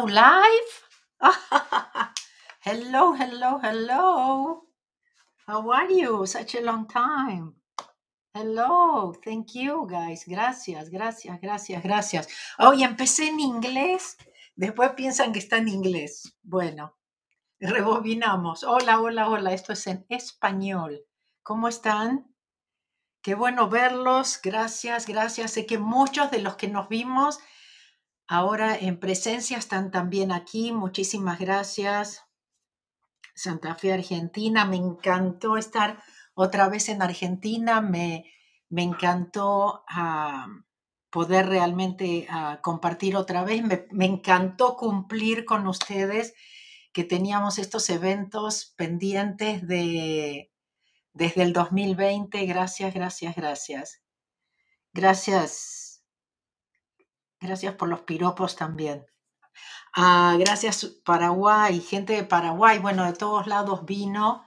Live? hello, hello, hello. How are you? Such a long time. Hello, thank you guys. Gracias, gracias, gracias, gracias. Hoy empecé en inglés, después piensan que está en inglés. Bueno, rebobinamos. Hola, hola, hola. Esto es en español. ¿Cómo están? Qué bueno verlos. Gracias, gracias. Sé que muchos de los que nos vimos Ahora en presencia están también aquí. Muchísimas gracias. Santa Fe, Argentina. Me encantó estar otra vez en Argentina. Me, me encantó ah, poder realmente ah, compartir otra vez. Me, me encantó cumplir con ustedes que teníamos estos eventos pendientes de, desde el 2020. Gracias, gracias, gracias. Gracias Gracias por los piropos también. Ah, gracias Paraguay, gente de Paraguay, bueno, de todos lados vino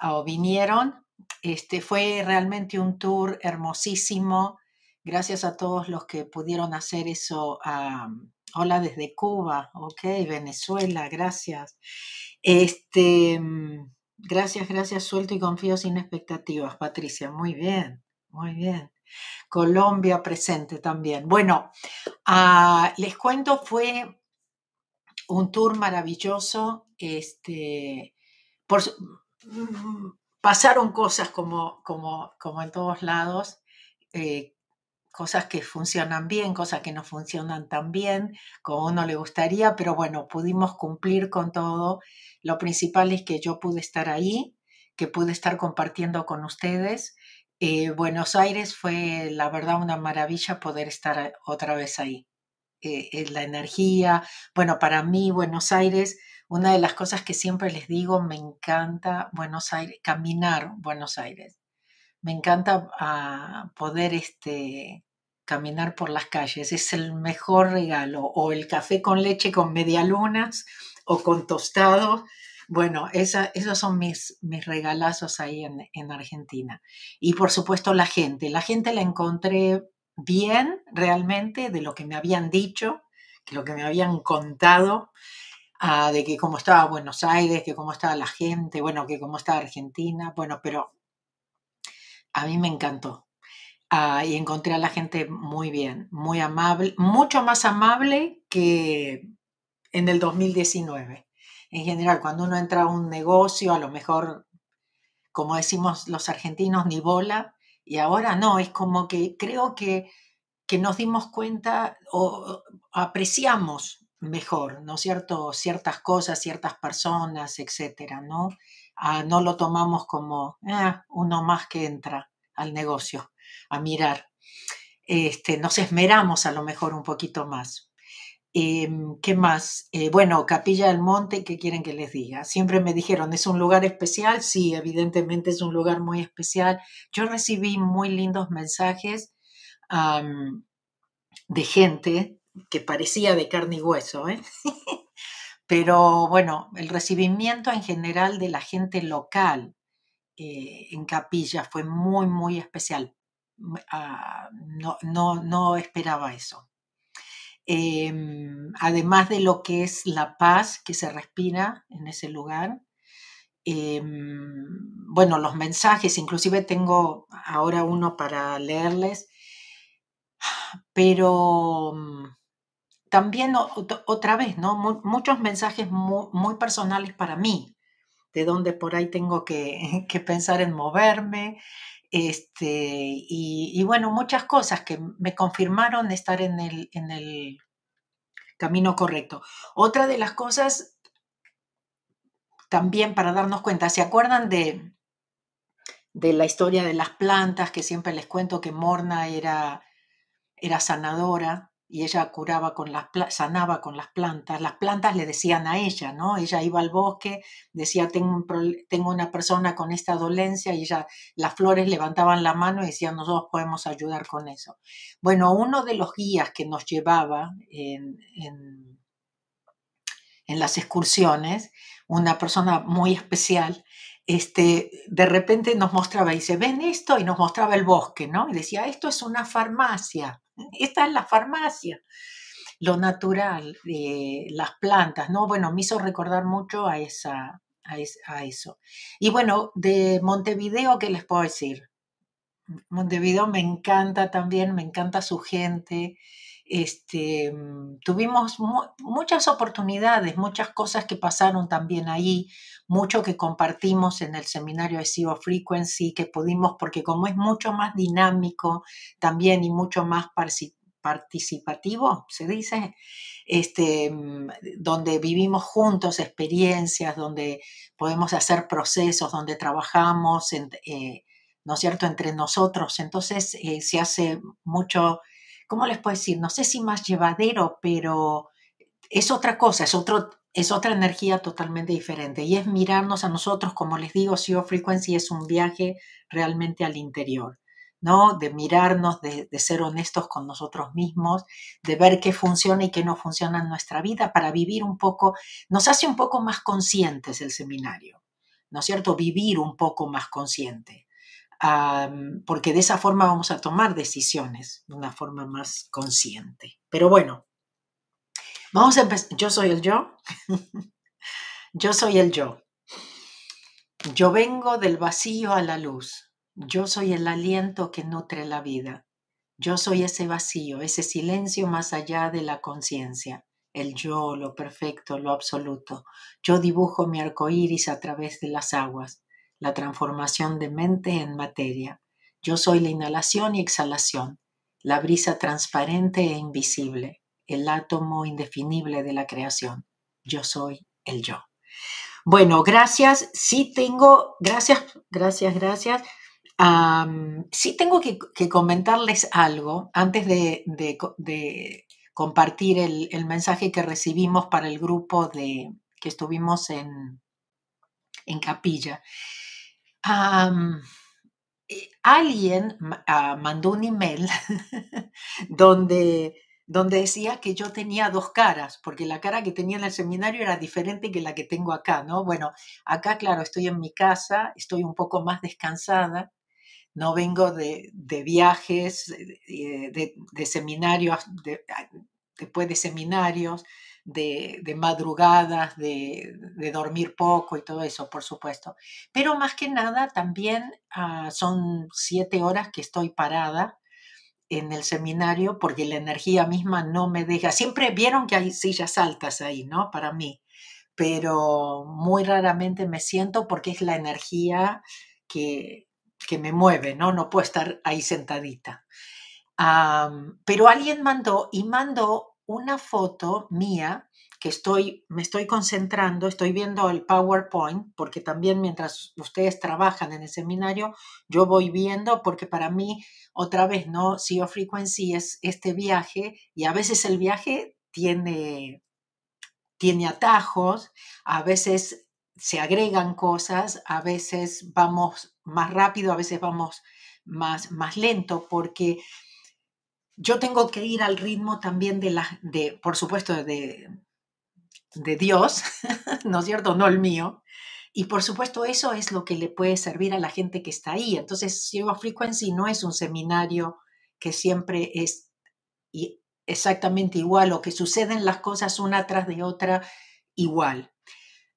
ah, o vinieron. Este fue realmente un tour hermosísimo. Gracias a todos los que pudieron hacer eso. Hola desde Cuba, ok, Venezuela, gracias. Este, mm, gracias, gracias, suelto y confío sin expectativas, Patricia. Muy bien, muy bien. Colombia presente también. Bueno, ah, les cuento, fue un tour maravilloso. Este, mm, pasaron cosas como, como, como en todos lados, eh, cosas que funcionan bien, cosas que no funcionan tan bien como uno le gustaría, pero bueno, pudimos cumplir con todo. Lo principal es que yo pude estar ahí, que pude estar compartiendo con ustedes eh, Buenos Aires fue, la verdad, una maravilla poder estar otra vez ahí. Eh, la energía, bueno, para mí Buenos Aires, una de las cosas que siempre les digo, me encanta Buenos Aires, caminar Buenos Aires. Me encanta ah, poder este, caminar por las calles, es el mejor regalo, o el café con leche con medialunas o con tostado bueno, esos son mis, regalazos ahí en, Argentina. Y por supuesto la gente. La gente la encontré bien realmente de lo que me habían dicho, de lo que me habían contado, ah, de que cómo estaba Buenos Aires, que cómo estaba la gente, bueno, que cómo estaba Argentina, bueno, pero a mí me encantó. Ah, y encontré a la gente muy bien, muy amable, mucho más amable que en el 2019 en general, cuando uno entra a un negocio, a lo mejor, como decimos los argentinos, ni bola, y ahora no, es como que creo que, que nos dimos cuenta o apreciamos mejor, ¿no es cierto? Ciertas cosas, ciertas personas, etcétera, ¿no? Ah, no lo tomamos como ah, uno más que entra al negocio a mirar. Este, nos esmeramos a lo mejor un poquito más. Em, ¿Qué más? Eh, bueno, Capilla del Monte, ¿qué quieren que les diga? Siempre me dijeron, ¿es un lugar especial? Sí, evidentemente es un lugar muy especial. Yo recibí muy lindos mensajes de gente que parecía de carne y hueso, ¿eh? pero bueno, el recibimiento en general de la gente local eh, en Capilla fue muy, muy especial. Ah, no, no, no esperaba eso. Em, además de lo que es la paz que se respira en ese lugar. Em, bueno, los mensajes, inclusive tengo ahora uno para leerles, pero mm, también otra vez, ¿no? muchos mensajes muy, personales para mí, de donde por ahí tengo que, que pensar en moverme, este, y, bueno, muchas cosas que me confirmaron estar en el, en el camino correcto. Otra de las cosas, también para darnos cuenta, ¿se acuerdan de, de la historia de las plantas que siempre les cuento que Morna era, era sanadora? Y ella curaba con las sanaba con las plantas. Las plantas le decían a ella, ¿no? Ella iba al bosque, decía, tengo, tengo una persona con esta dolencia y ella, las flores levantaban la mano y decían, nosotros podemos ayudar con eso. Bueno, uno de los guías que nos llevaba en, en, en las excursiones, una persona muy especial, este, de repente nos mostraba y dice, ven esto, y nos mostraba el bosque, ¿no? Y decía, esto es una farmacia, esta es la farmacia. lo natural, las plantas, ¿no? Bueno, me hizo recordar mucho a, esa, a, eso. Y bueno, de Montevideo, ¿qué les puedo decir? Montevideo me encanta también, me encanta su gente. Este, mm, tuvimos muchas oportunidades, muchas cosas que pasaron también ahí, mucho que compartimos en el seminario de Zero Frequency, que pudimos, porque como es mucho más dinámico también y mucho más participativo, se dice, este, mm, donde vivimos juntos experiencias, donde podemos hacer procesos, donde trabajamos, eh, ¿no es cierto?, entre nosotros. Entonces eh, se hace mucho, ¿cómo les puedo decir? No sé si más llevadero, pero es otra cosa, es, otro, es otra energía totalmente diferente. Y es mirarnos a nosotros, como les digo, Zero Frequency es un viaje realmente al interior. ¿no? De mirarnos, de, ser honestos con nosotros mismos, de ver qué funciona y qué no funciona en nuestra vida para vivir un poco, nos hace un poco más conscientes el seminario, ¿no es cierto? Vivir un poco más consciente. Porque de esa forma vamos a tomar decisiones de una forma más consciente. Pero bueno, vamos a empezar. Yo soy el yo. yo soy el yo. Yo vengo del vacío a la luz. Yo soy el aliento que nutre la vida. Yo soy ese vacío, ese silencio más allá de la conciencia, el yo, lo perfecto, lo absoluto. Yo dibujo mi arco iris a través de las aguas, la transformación de mente en materia. Yo soy la inhalación y exhalación, la brisa transparente e invisible, el átomo indefinible de la creación. Yo soy el yo. Bueno, gracias. Sí tengo, gracias, gracias, gracias sí tengo que, comentarles algo antes de, compartir el, mensaje que recibimos para el grupo de, que estuvimos en, en capilla. Eh, alguien ah, mandó un email donde, donde decía que yo tenía dos caras, porque la cara que tenía en el seminario era diferente que la que tengo acá, ¿no? Bueno, acá, claro, estoy en mi casa, estoy un poco más descansada, no vengo de, viajes, eh, de, seminarios, después de seminarios, de, madrugadas, de, dormir poco y todo eso, por supuesto. Pero más que nada también ah, son siete horas que estoy parada en el seminario porque la energía misma no me deja. Siempre vieron que hay sillas altas ahí, ¿no? Para mí, pero muy raramente me siento porque es la energía que, que me mueve, ¿no? No puedo estar ahí sentadita. pero alguien mandó y mandó una foto mía que estoy, me estoy concentrando, estoy viendo el PowerPoint, porque también mientras ustedes trabajan en el seminario, yo voy viendo, porque para mí, otra vez, ¿no? CEO Frequency es este viaje y a veces el viaje tiene, tiene atajos, a veces se agregan cosas, a veces vamos más rápido, a veces vamos más, más lento, porque yo tengo que ir al ritmo también de la, de, por supuesto, de, de Dios, ¿no es cierto? No el mío. Y por supuesto eso es lo que le puede servir a la gente que está ahí. Entonces, Zero Frequency no es un seminario que siempre es exactamente igual o que suceden las cosas una tras de otra igual.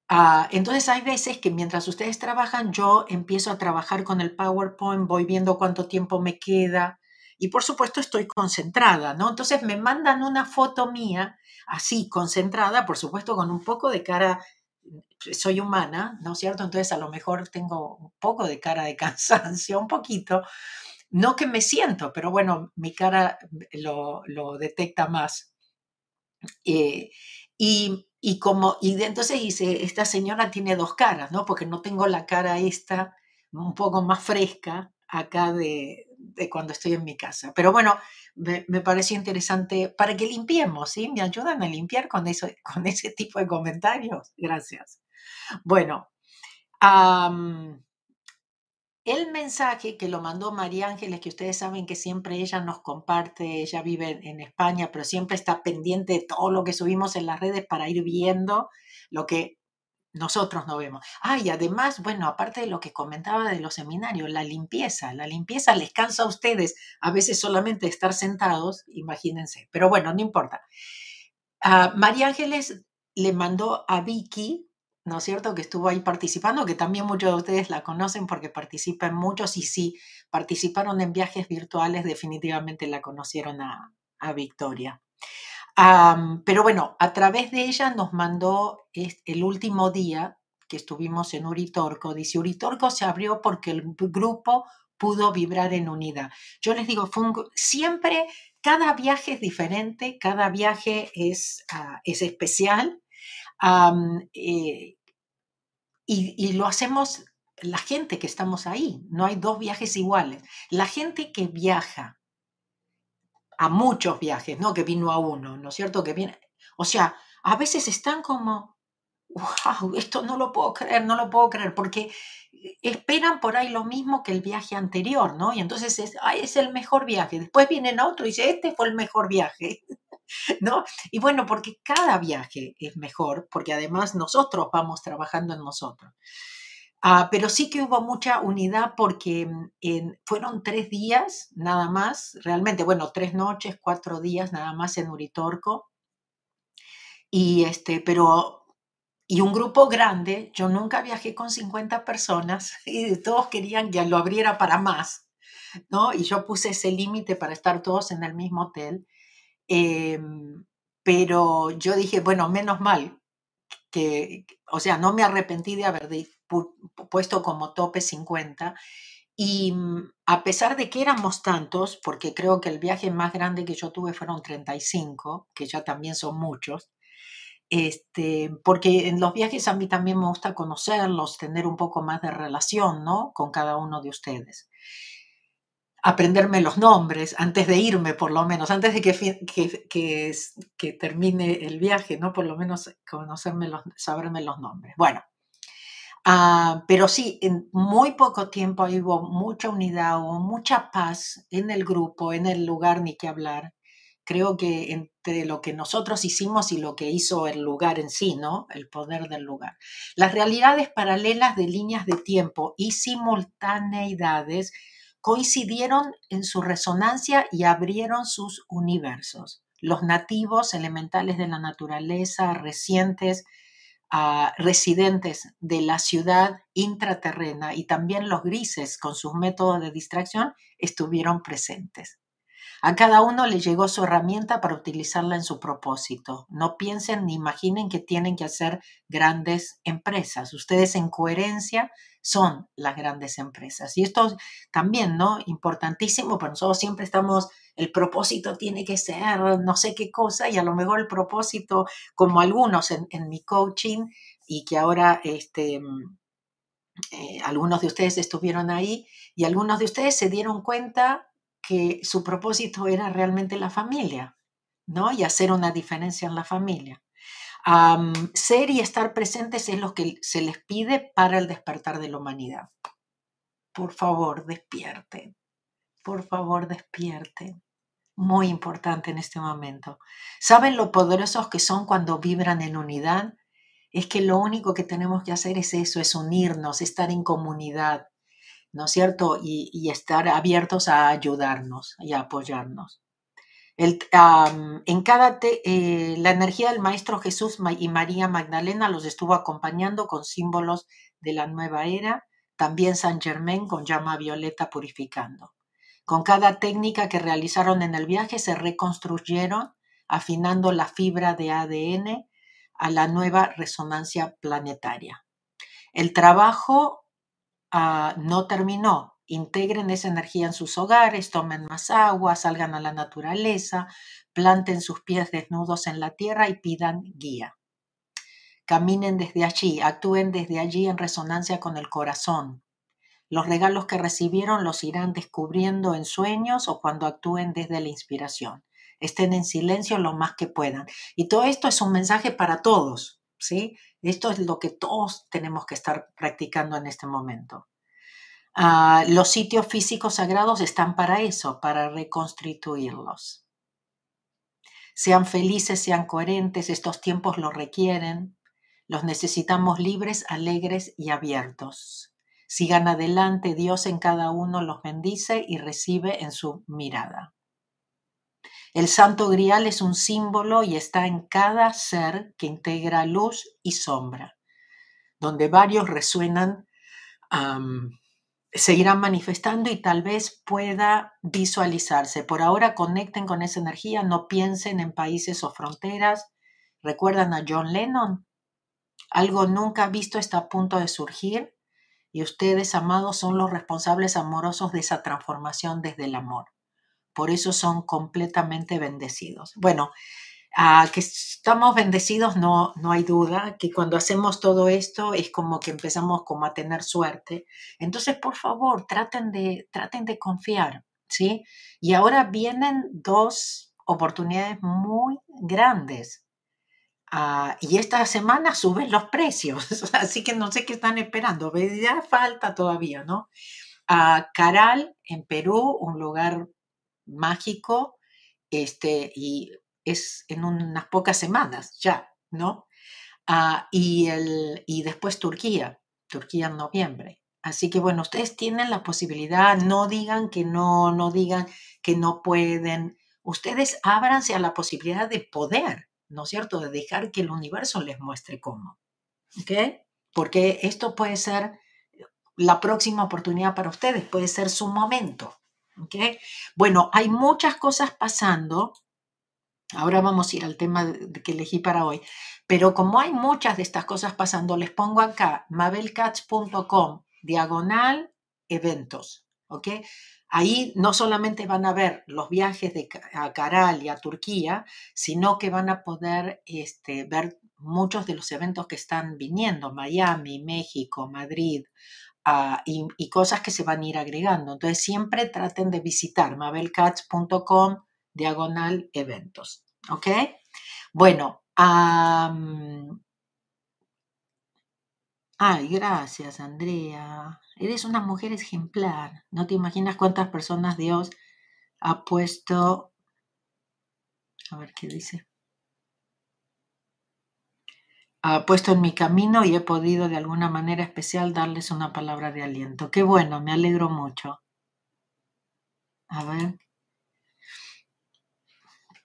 Ah, entonces hay veces que mientras ustedes trabajan, yo empiezo a trabajar con el PowerPoint, voy viendo cuánto tiempo me queda y por supuesto estoy concentrada, ¿no? Entonces me mandan una foto mía así, concentrada, por supuesto con un poco de cara, soy humana, ¿no es cierto? Entonces a lo mejor tengo un poco de cara de cansancio, un poquito, no que me siento, pero bueno, mi cara lo, detecta más. Eh, y y como, y entonces dice, esta señora tiene dos caras, ¿no? Porque no tengo la cara esta un poco más fresca acá de, cuando estoy en mi casa. Pero bueno, me, pareció interesante para que limpiemos, ¿sí? Me ayudan a limpiar con, eso, con ese tipo de comentarios. Gracias. Bueno, el mensaje que lo mandó María Ángeles, que ustedes saben que siempre ella nos comparte, ella vive en España, pero siempre está pendiente de todo lo que subimos en las redes para ir viendo lo que nosotros no vemos. Ah, y además, bueno, aparte de lo que comentaba de los seminarios, la limpieza, la limpieza les cansa a ustedes a veces solamente estar sentados, imagínense, pero bueno, no importa. Ah, María Ángeles le mandó a Vicky, ¿no es cierto?, que estuvo ahí participando, que también muchos de ustedes la conocen porque participan muchos y si participaron en viajes virtuales, definitivamente la conocieron a, Victoria. Pero bueno, a través de ella nos mandó el último día que estuvimos en Uritorco. Dice, Uritorco se abrió porque el grupo pudo vibrar en unidad. Yo les digo, siempre, cada viaje es diferente, cada viaje es, ah, es especial eh, y, lo hacemos la gente que estamos ahí. No hay dos viajes iguales. La gente que viaja a muchos viajes, no que vino a uno, ¿no es cierto? Que viene, o sea, a veces están como, wow, esto no lo puedo creer, no lo puedo creer, porque esperan por ahí lo mismo que el viaje anterior, ¿no? Y entonces es, es el mejor viaje. Después vienen otro y dice, este fue el mejor viaje, ¿no? Y bueno, porque cada viaje es mejor, porque además nosotros vamos trabajando en nosotros. Ah, pero sí que hubo mucha unidad porque mm, fueron tres días nada más, realmente, bueno, tres noches, cuatro días nada más en Uritorco. Y este, pero y un grupo grande, yo nunca viajé con 50 personas y todos querían que lo abriera para más, ¿no? Y yo puse ese límite para estar todos en el mismo hotel. Em, pero yo dije, bueno, menos mal que, o sea, no me arrepentí de haber puesto como tope 50. Y mm, a pesar de que éramos tantos, porque creo que el viaje más grande que yo tuve fueron 35, que ya también son muchos, este, porque en los viajes a mí también me gusta conocerlos, tener un poco más de relación, ¿no? Con cada uno de ustedes. Aprenderme los nombres antes de irme, por lo menos, antes de que, que, que, termine el viaje, ¿no? Por lo menos conocerme los, saberme los nombres. Bueno, ah, pero sí, en muy poco tiempo hubo mucha unidad, hubo mucha paz en el grupo, en el lugar, ni que hablar creo que entre lo que nosotros hicimos y lo que hizo el lugar en sí, ¿no? El poder del lugar. Las realidades paralelas de líneas de tiempo y simultaneidades coincidieron en su resonancia y abrieron sus universos. Los nativos elementales de la naturaleza, recientes, ah, residentes de la ciudad intraterrena y también los grises con sus métodos de distracción estuvieron presentes. A cada uno le llegó su herramienta para utilizarla en su propósito. No piensen ni imaginen que tienen que hacer grandes empresas. Ustedes en coherencia son las grandes empresas. Y esto también, ¿no? Importantísimo, pero nosotros siempre estamos, el propósito tiene que ser no sé qué cosa y a lo mejor el propósito, como algunos en, mi coaching y que ahora este, eh, algunos de ustedes estuvieron ahí y algunos de ustedes se dieron cuenta que su propósito era realmente la familia, ¿no? Y hacer una diferencia en la familia. Ser y estar presentes es lo que se les pide para el despertar de la humanidad. Por favor, despierten. Por favor, despierten. Muy importante en este momento. ¿Saben lo poderosos que son cuando vibran en unidad? Es que lo único que tenemos que hacer es eso, es unirnos, estar en comunidad, ¿no es cierto? Y, estar abiertos a ayudarnos y a apoyarnos. En cada eh, la energía del Maestro Jesús y María Magdalena los estuvo acompañando con símbolos de la nueva era, también San Germain con llama violeta purificando. Con cada técnica que realizaron en el viaje se reconstruyeron, afinando la fibra de ADN a la nueva resonancia planetaria. El trabajo Ah, no terminó. Integren esa energía en sus hogares, tomen más agua, salgan a la naturaleza, planten sus pies desnudos en la tierra y pidan guía. Caminen desde allí, actúen desde allí en resonancia con el corazón. Los regalos que recibieron los irán descubriendo en sueños o cuando actúen desde la inspiración. Estén en silencio lo más que puedan. Y todo esto es un mensaje para todos, ¿sí? Esto es lo que todos tenemos que estar practicando en este momento. Ah, los sitios físicos sagrados están para eso, para reconstituirlos. Sean felices, sean coherentes, estos tiempos lo requieren. Los necesitamos libres, alegres y abiertos. Sigan adelante, Dios en cada uno los bendice y recibe en su mirada. El santo grial es un símbolo y está en cada ser que integra luz y sombra, donde varios resuenan, irán manifestando y tal vez pueda visualizarse. Por ahora conecten con esa energía, no piensen en países o fronteras. ¿Recuerdan a John Lennon? Algo nunca visto está a punto de surgir y ustedes, amados, son los responsables amorosos de esa transformación desde el amor. Por eso son completamente bendecidos. Bueno, a que estamos bendecidos no, no hay duda, que cuando hacemos todo esto es como que empezamos como a tener suerte. Entonces, por favor, traten de, traten de confiar, ¿sí? Y ahora vienen dos oportunidades muy grandes. Ah, y esta semana suben los precios, así que no sé qué están esperando, ya falta todavía, ¿no? A Caral, en Perú, un lugar mágico, este, y es en unas pocas semanas ya, ¿no? Ah, y, el, y después Turquía, Turquía en noviembre. Así que bueno, ustedes tienen la posibilidad, no digan que no, no digan que no pueden. Ustedes ábranse a la posibilidad de poder, ¿no es cierto? De dejar que el universo les muestre cómo. ¿Ok? Porque esto puede ser la próxima oportunidad para ustedes, puede ser su momento. ¿Ok? Bueno, hay muchas cosas pasando. Ahora vamos a ir al tema que elegí para hoy. Pero como hay muchas de estas cosas pasando, les pongo acá mabelcats.com diagonal eventos. ¿Ok? Ahí no solamente van a ver los viajes a Caral y a Turquía, sino que van a poder este, ver muchos de los eventos que están viniendo, Miami, México, Madrid, Ah, y, cosas que se van a ir agregando. Entonces siempre traten de visitar mabelcats.com diagonal eventos. ¿Ok? Bueno. ay, gracias Andrea. Eres una mujer ejemplar. No te imaginas cuántas personas Dios ha puesto... A ver qué dice ha puesto en mi camino y he podido de alguna manera especial darles una palabra de aliento. Qué bueno, me alegro mucho. A ver.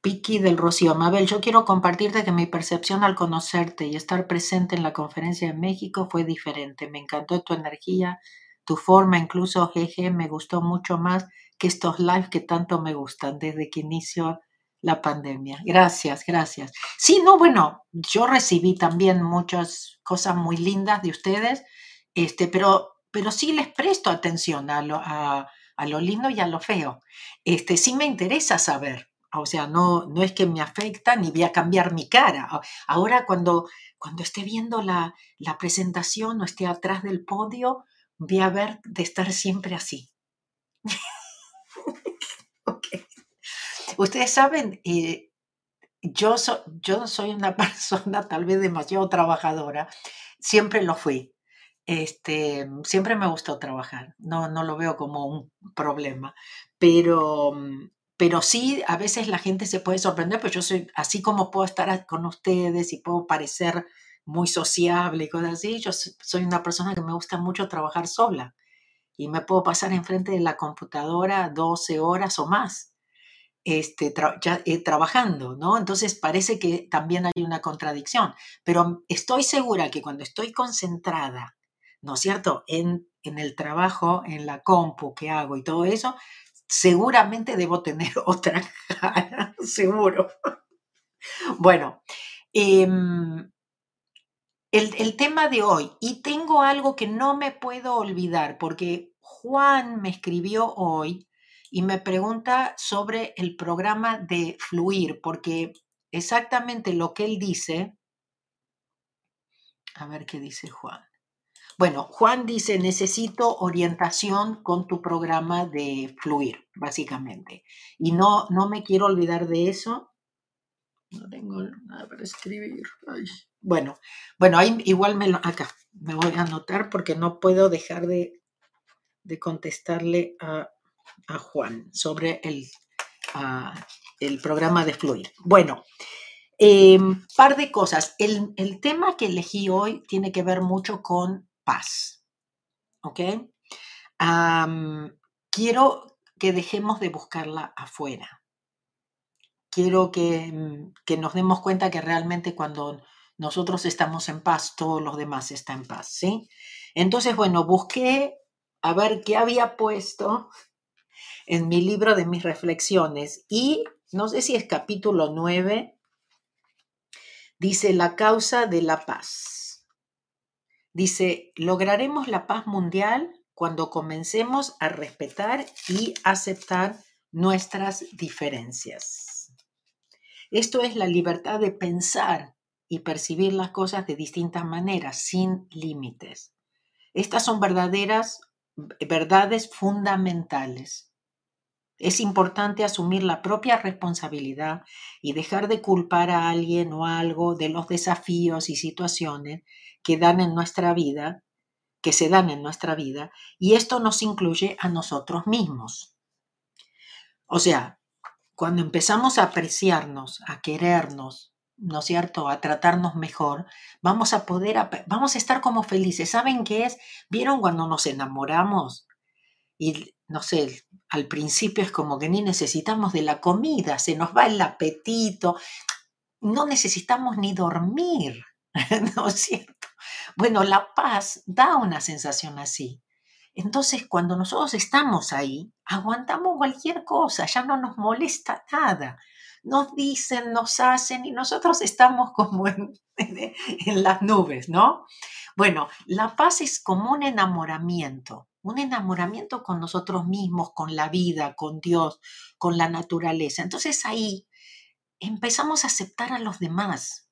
Piki del Rocío. Mabel, yo quiero compartirte que mi percepción al conocerte y estar presente en la conferencia de México fue diferente. Me encantó tu energía, tu forma, incluso jeje, me gustó mucho más que estos lives que tanto me gustan desde que inició la pandemia. Gracias, gracias. Sí, no, bueno, yo recibí también muchas cosas muy lindas de ustedes, este, pero, pero sí les presto atención a lo, a, lo lindo y a lo feo. Este, sí me interesa saber. O sea, no, no es que me afecta ni voy a cambiar mi cara. Ahora cuando, cuando esté viendo la, la presentación o esté atrás del podio, voy a ver de estar siempre así. Ustedes saben, eh, yo, yo soy una persona tal vez demasiado trabajadora, siempre lo fui. Este, siempre me gustó trabajar, no, no lo veo como un problema, pero, pero sí, a veces la gente se puede sorprender, pues yo soy, así como puedo estar con ustedes y puedo parecer muy sociable y cosas así, yo soy una persona que me gusta mucho trabajar sola y me puedo pasar enfrente de la computadora 12 horas o más este, eh, trabajando, ¿no? Entonces parece que también hay una contradicción, pero estoy segura que cuando estoy concentrada, ¿no cierto?, en, en el trabajo, en la compu que hago y todo eso, seguramente debo tener otra cara, seguro. bueno, em, el, el tema de hoy, y tengo algo que no me puedo olvidar, porque Juan me escribió hoy, y me pregunta sobre el programa de Fluir, porque exactamente lo que él dice, a ver qué dice Juan. Bueno, Juan dice, necesito orientación con tu programa de Fluir, básicamente. Y no, no me quiero olvidar de eso. No tengo nada para escribir. Bueno, bueno, ahí igual me lo, acá me voy a anotar porque no puedo dejar de, de contestarle a a Juan sobre el, el programa de Fluir. Bueno, eh, par de cosas. El, tema que elegí hoy tiene que ver mucho con paz. ¿Ok? quiero que dejemos de buscarla afuera. quiero que, mm, que nos demos cuenta que realmente cuando nosotros estamos en paz, todos los demás están en paz, ¿sí? Entonces, bueno, busqué a ver qué había puesto en mi libro de mis reflexiones y no sé si es capítulo 9, dice la causa de la paz. Dice, lograremos la paz mundial cuando comencemos a respetar y aceptar nuestras diferencias. Esto es la libertad de pensar y percibir las cosas de distintas maneras, sin límites. Estas son verdaderas verdades fundamentales. Es importante asumir la propia responsabilidad y dejar de culpar a alguien o algo de los desafíos y situaciones que dan en nuestra vida, que se dan en nuestra vida, y esto nos incluye a nosotros mismos. O sea, cuando empezamos a apreciarnos, a querernos, ¿no es cierto?, a tratarnos mejor, vamos a poder, vamos a estar como felices. ¿Saben qué es? ¿Vieron cuando nos enamoramos? Y, no sé, al principio es como que ni necesitamos de la comida, se nos va el apetito, no necesitamos ni dormir, ¿no es cierto? Bueno, la paz da una sensación así. Entonces, cuando nosotros estamos ahí, aguantamos cualquier cosa, ya no nos molesta nada nos dicen, nos hacen y nosotros estamos como en, en, las nubes, ¿no? Bueno, la paz es como un enamoramiento, un enamoramiento con nosotros mismos, con la vida, con Dios, con la naturaleza. Entonces ahí empezamos a aceptar a los demás.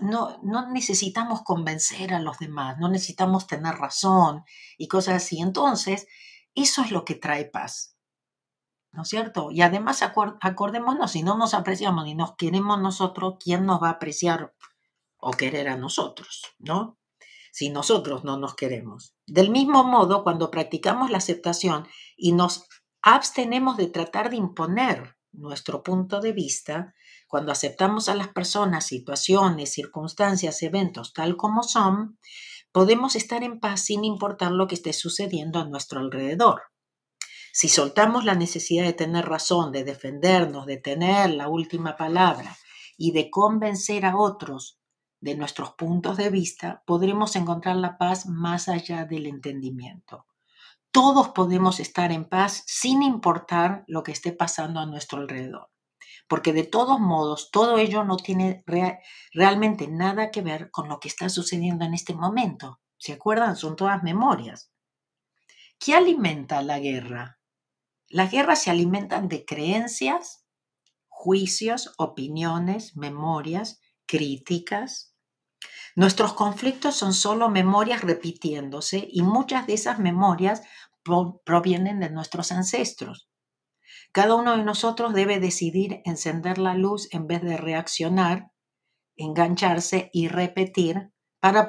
no, no necesitamos convencer a los demás, no necesitamos tener razón y cosas así. Entonces, eso es lo que trae paz. ¿no es cierto? Y además acordémonos, si no nos apreciamos ni nos queremos nosotros, ¿quién nos va a apreciar o querer a nosotros, ¿no? Si nosotros no nos queremos. Del mismo modo, cuando practicamos la aceptación y nos abstenemos de tratar de imponer nuestro punto de vista, cuando aceptamos a las personas, situaciones, circunstancias, eventos tal como son, podemos estar en paz sin importar lo que esté sucediendo a nuestro alrededor. Si soltamos la necesidad de tener razón, de defendernos, de tener la última palabra y de convencer a otros de nuestros puntos de vista, podremos encontrar la paz más allá del entendimiento. Todos podemos estar en paz sin importar lo que esté pasando a nuestro alrededor, porque de todos modos todo ello no tiene realmente nada que ver con lo que está sucediendo en este momento. ¿Se acuerdan? Son todas memorias. ¿Qué alimenta la guerra? Las guerras se alimentan de creencias, juicios, opiniones, memorias, críticas. Nuestros conflictos son solo memorias repitiéndose y muchas de esas memorias provienen de nuestros ancestros. Cada uno de nosotros debe decidir encender la luz en vez de reaccionar, engancharse y repetir para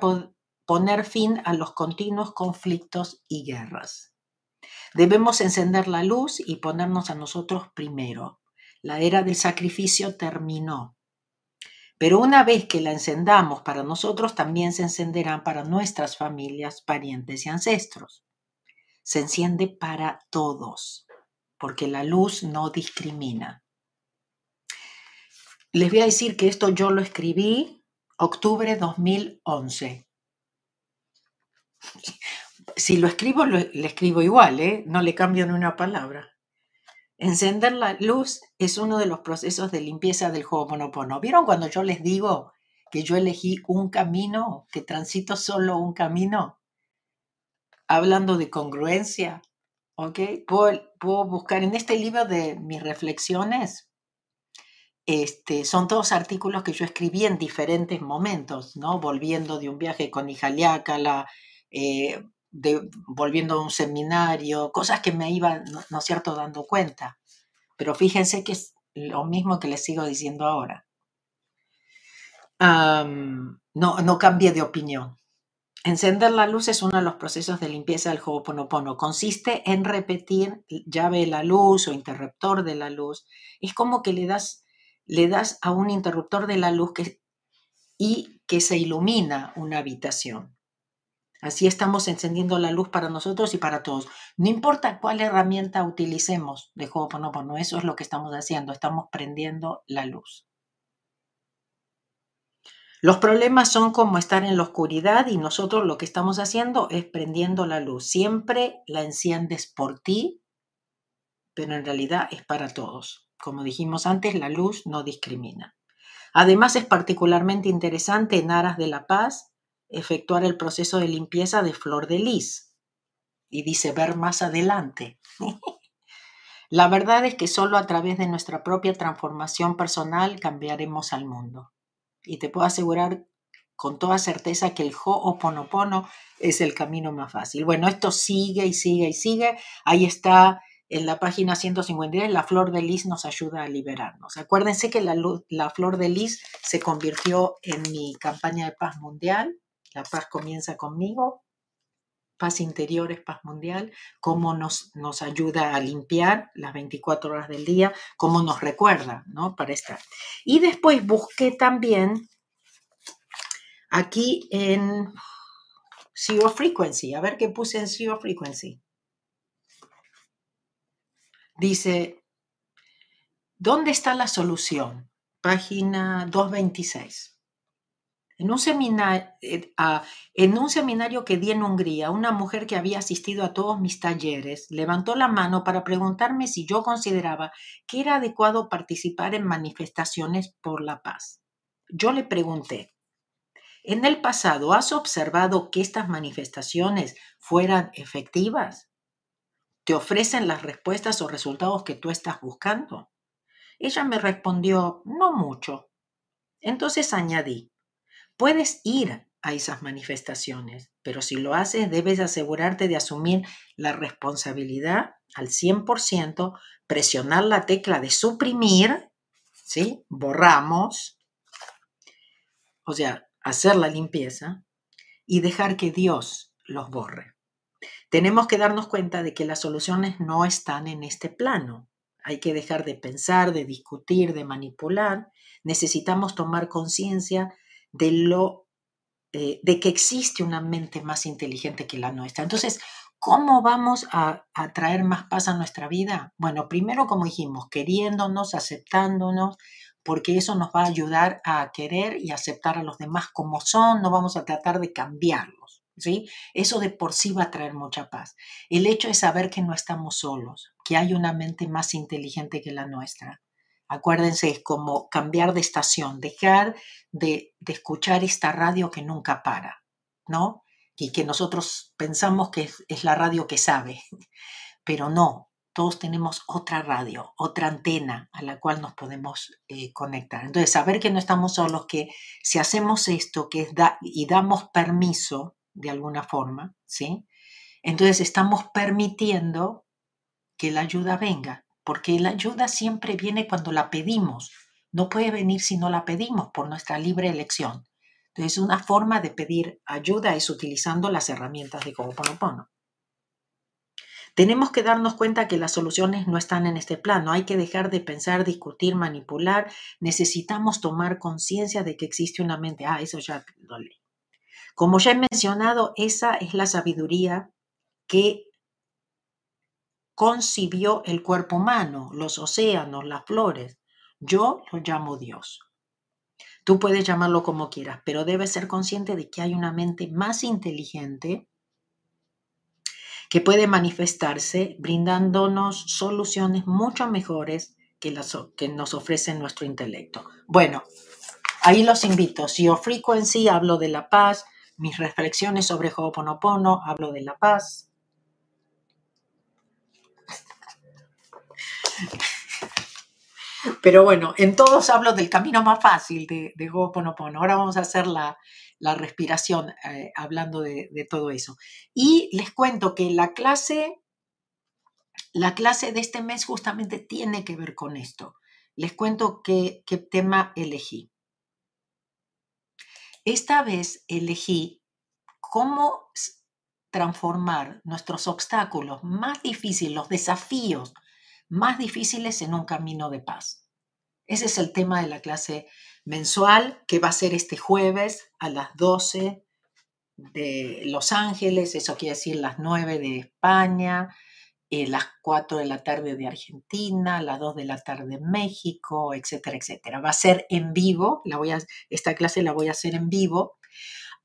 poner fin a los continuos conflictos y guerras. Debemos encender la luz y ponernos a nosotros primero. La era del sacrificio terminó. Pero una vez que la encendamos para nosotros, también se encenderán para nuestras familias, parientes y ancestros. Se enciende para todos, porque la luz no discrimina. Les voy a decir que esto yo lo escribí octubre 2011 si lo escribo, le escribo igual, ¿eh? no le cambio ni una palabra. Encender la luz es uno de los procesos de limpieza del juego Monopono. ¿Vieron cuando yo les digo que yo elegí un camino, que transito solo un camino? Hablando de congruencia, ¿ok? Puedo, puedo buscar en este libro de mis reflexiones, este, son todos artículos que yo escribí en diferentes momentos, ¿no? Volviendo de un viaje con Ijaliácala, eh, volviendo a un seminario, cosas que me iban, ¿no, cierto?, dando cuenta. Pero fíjense que es lo mismo que les sigo diciendo ahora. no, no cambie de opinión. Encender la luz es uno de los procesos de limpieza del Ho'oponopono. Consiste en repetir llave de la luz o interruptor de la luz. Es como que le das, le das a un interruptor de la luz que, y que se ilumina una habitación. Así estamos encendiendo la luz para nosotros y para todos. No importa cuál herramienta utilicemos de Ho'oponopono, eso es lo que estamos haciendo, estamos prendiendo la luz. Los problemas son como estar en la oscuridad y nosotros lo que estamos haciendo es prendiendo la luz. Siempre la enciendes por ti, pero en realidad es para todos. Como dijimos antes, la luz no discrimina. Además es particularmente interesante en aras de la paz efectuar el proceso de limpieza de flor de lis. Y dice ver más adelante. La verdad es que solo a través de nuestra propia transformación personal cambiaremos al mundo. Y te puedo asegurar con toda certeza que el Ho'oponopono es el camino más fácil. Bueno, esto sigue y sigue y sigue. Ahí está en la página 153, la flor de lis nos ayuda a liberarnos. Acuérdense que la, la flor de lis se convirtió en mi campaña de paz mundial la paz comienza conmigo. Paz interior es paz mundial. Cómo nos, nos ayuda a limpiar las 24 horas del día. Cómo nos recuerda, ¿no? Para estar. Y después busqué también aquí en Zero Frequency. A ver qué puse en Zero Frequency. Dice, ¿dónde está la solución? Página 226. En un, seminario, eh, en un seminario que di en Hungría, una mujer que había asistido a todos mis talleres levantó la mano para preguntarme si yo consideraba que era adecuado participar en manifestaciones por la paz. Yo le pregunté, ¿en el pasado has observado que estas manifestaciones fueran efectivas? ¿Te ofrecen las respuestas o resultados que tú estás buscando? Ella me respondió, no mucho. Entonces añadí, Puedes ir a esas manifestaciones, pero si lo haces debes asegurarte de asumir la responsabilidad al 100%, presionar la tecla de suprimir, ¿sí? Borramos, o sea, hacer la limpieza y dejar que Dios los borre. Tenemos que darnos cuenta de que las soluciones no están en este plano. Hay que dejar de pensar, de discutir, de manipular. Necesitamos tomar conciencia de lo eh, de que existe una mente más inteligente que la nuestra. Entonces, ¿cómo vamos a, a, traer más paz a nuestra vida? Bueno, primero, como dijimos, queriéndonos, aceptándonos, porque eso nos va a ayudar a querer y aceptar a los demás como son, no vamos a tratar de cambiarlos. ¿Sí? Eso de por sí va a traer mucha paz. El hecho es saber que no estamos solos, que hay una mente más inteligente que la nuestra, Acuérdense, es como cambiar de estación, dejar de, escuchar esta radio que nunca para, ¿no? Y que nosotros pensamos que es, la radio que sabe, pero no, todos tenemos otra radio, otra antena a la cual nos podemos eh, conectar. Entonces, saber que no estamos solos, que si hacemos esto que da, y damos permiso de alguna forma, ¿sí? Entonces estamos permitiendo que la ayuda venga porque la ayuda siempre viene cuando la pedimos. No puede venir si no la pedimos por nuestra libre elección. Entonces, una forma de pedir ayuda es utilizando las herramientas de Ho'oponopono. Tenemos que darnos cuenta que las soluciones no están en este plano. Hay que dejar de pensar, discutir, manipular. Necesitamos tomar conciencia de que existe una mente. Ah, eso ya lo leí. Como ya he mencionado, esa es la sabiduría que concibió el cuerpo humano, los océanos, las flores. Yo lo llamo Dios. Tú puedes llamarlo como quieras, pero debes ser consciente de que hay una mente más inteligente que puede manifestarse brindándonos soluciones mucho mejores que las que nos ofrece nuestro intelecto. Bueno, ahí los invito. Si o Frequency hablo de la paz, mis reflexiones sobre Ho'oponopono hablo de la paz. Pero bueno, en todos hablo del camino más fácil de, de Ho'oponopono. Ahora vamos a hacer la, respiración eh, hablando de, todo eso. Y les cuento que la clase, la clase de este mes justamente tiene que ver con esto. Les cuento qué tema elegí. Esta vez elegí cómo transformar nuestros obstáculos más difíciles, los desafíos más difíciles en un camino de paz. Ese es el tema de la clase mensual que va a ser este jueves a las 12 de Los Ángeles, eso quiere decir las 9 de España, eh, las 4 de la tarde de Argentina, las 2 de la tarde en México, etcétera, etcétera. Va a ser en vivo, la voy a, esta clase la voy a hacer en vivo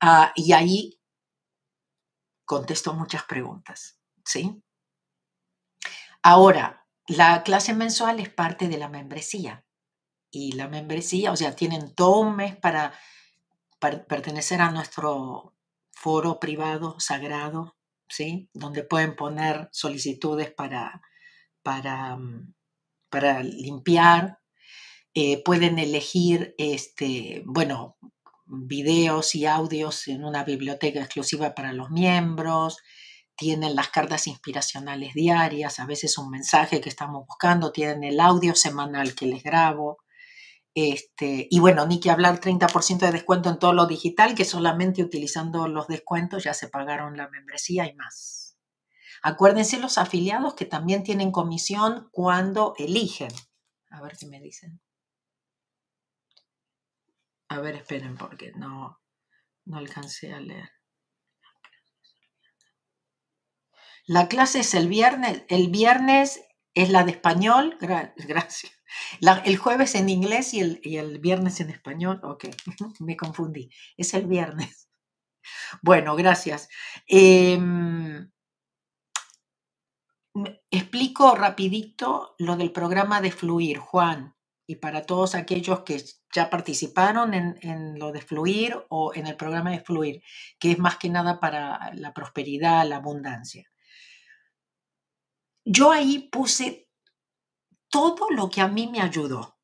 ah, y ahí contesto muchas preguntas, ¿sí? Ahora, la clase mensual es parte de la membresía. Y la membresía, o sea, tienen todo un mes para, pertenecer a nuestro foro privado sagrado, ¿sí? Donde pueden poner solicitudes para, para, mm, limpiar, eh, pueden elegir, este, bueno, videos y audios en una biblioteca exclusiva para los miembros, tienen las cartas inspiracionales diarias, a veces un mensaje que estamos buscando, tienen el audio semanal que les grabo. Este, y bueno, ni que hablar 30% de descuento en todo lo digital, que solamente utilizando los descuentos ya se pagaron la membresía y más. Acuérdense los afiliados que también tienen comisión cuando eligen. A ver qué me dicen. A ver, esperen porque no, no alcancé a leer. La clase es el viernes. El viernes es la de español. gracias. el jueves en inglés y el, viernes en español. Ok, me confundí. Es el viernes. Bueno, gracias. Em, explico rapidito lo del programa de Fluir, Juan, y para todos aquellos que ya participaron en, en, lo de Fluir o en el programa de Fluir, que es más que nada para la prosperidad, la abundancia yo ahí puse todo lo que a mí me ayudó,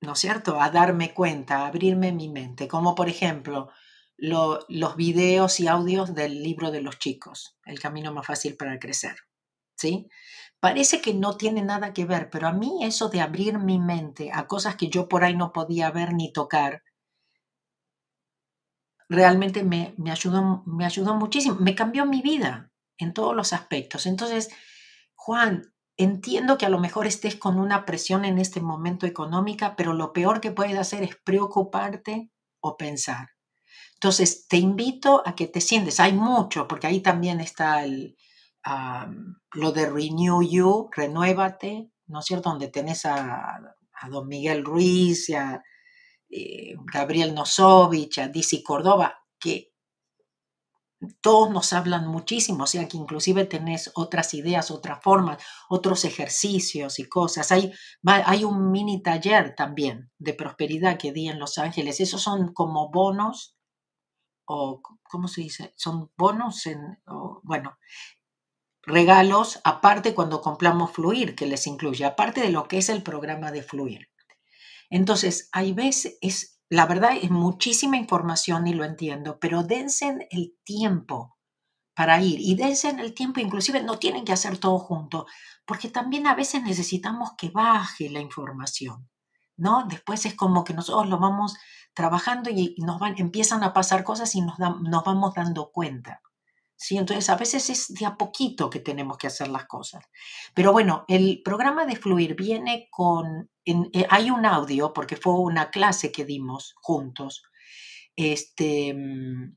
¿no es cierto? A darme cuenta, a abrirme mi mente, como por ejemplo los videos y audios del libro de los chicos, El camino más fácil para crecer, ¿sí? Parece que no tiene nada que ver, pero a mí eso de abrir mi mente a cosas que yo por ahí no podía ver ni tocar, realmente me, me, ayudó, me ayudó muchísimo, me cambió mi vida en todos los aspectos. Entonces, Juan, entiendo que a lo mejor estés con una presión en este momento económica, pero lo peor que puedes hacer es preocuparte o pensar. Entonces, te invito a que te sientes. Hay mucho, porque ahí también está lo de Renew You, renuévate, ¿no es cierto? Donde tenés a, don Miguel Ruiz, a eh, Gabriel Nosovich, a Dizzy Córdoba, que todos nos hablan muchísimo, o sea que inclusive tenés otras ideas, otras formas, otros ejercicios y cosas. Hay, hay un mini taller también de prosperidad que di en Los Ángeles. Esos son como bonos, o ¿cómo se dice? Son bonos en, bueno, regalos aparte cuando compramos Fluir, que les incluye, aparte de lo que es el programa de Fluir. Entonces, hay veces, es la verdad es muchísima información y lo entiendo, pero dense el tiempo para ir y dense el tiempo, inclusive no tienen que hacer todo junto, porque también a veces necesitamos que baje la información, ¿no? Después es como que nosotros lo vamos trabajando y nos van, empiezan a pasar cosas y nos, nos vamos dando cuenta. ¿Sí? Entonces, a veces es de a poquito que tenemos que hacer las cosas. Pero bueno, el programa de Fluir viene con, eh, hay un audio, porque fue una clase que dimos juntos, este, mm,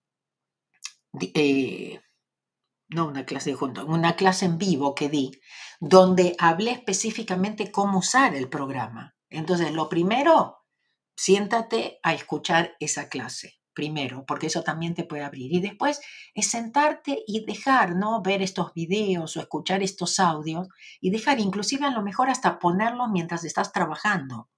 eh, no una clase juntos, una clase en vivo que di, donde hablé específicamente cómo usar el programa. Entonces, lo primero, siéntate a escuchar esa clase primero, porque eso también te puede abrir. Y después es sentarte y dejar, ¿no? Ver estos videos o escuchar estos audios y dejar, inclusive a lo mejor hasta ponerlos mientras estás trabajando,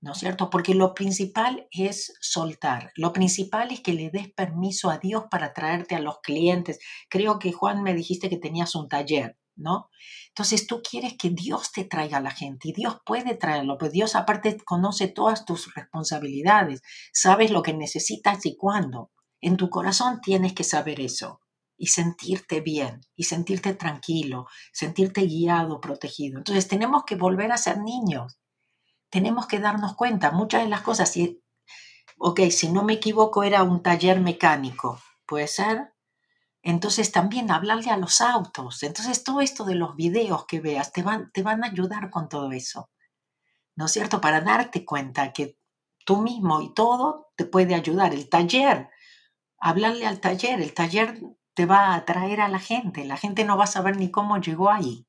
¿no es cierto? Porque lo principal es soltar. Lo principal es que le des permiso a Dios para traerte a los clientes. Creo que Juan me dijiste que tenías un taller. ¿No? Entonces tú quieres que Dios te traiga a la gente y Dios puede traerlo, pero Dios aparte conoce todas tus responsabilidades, sabes lo que necesitas y cuándo. En tu corazón tienes que saber eso y sentirte bien y sentirte tranquilo, sentirte guiado, protegido. Entonces tenemos que volver a ser niños. Tenemos que darnos cuenta, muchas de las cosas, si, ok, si no me equivoco, era un taller mecánico, puede ser, entonces también hablarle a los autos. Entonces todo esto de los videos que veas te van, te van a ayudar con todo eso. ¿No es cierto? Para darte cuenta que tú mismo y todo te puede ayudar. El taller, hablarle al taller. El taller te va a atraer a la gente. La gente no va a saber ni cómo llegó ahí.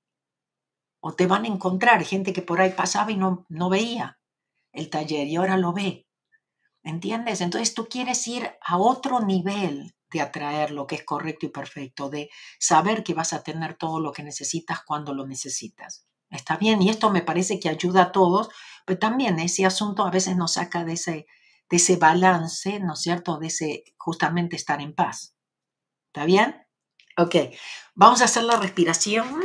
O te van a encontrar gente que por ahí pasaba y no, no veía el taller y ahora lo ve. ¿Entiendes? Entonces tú quieres ir a otro nivel de atraer lo que es correcto y perfecto, de saber que vas a tener todo lo que necesitas cuando lo necesitas. Está bien, y esto me parece que ayuda a todos, pero también ese asunto a veces nos saca de ese, de ese balance, ¿no es cierto? De ese justamente estar en paz. ¿Está bien? Ok, vamos a hacer la respiración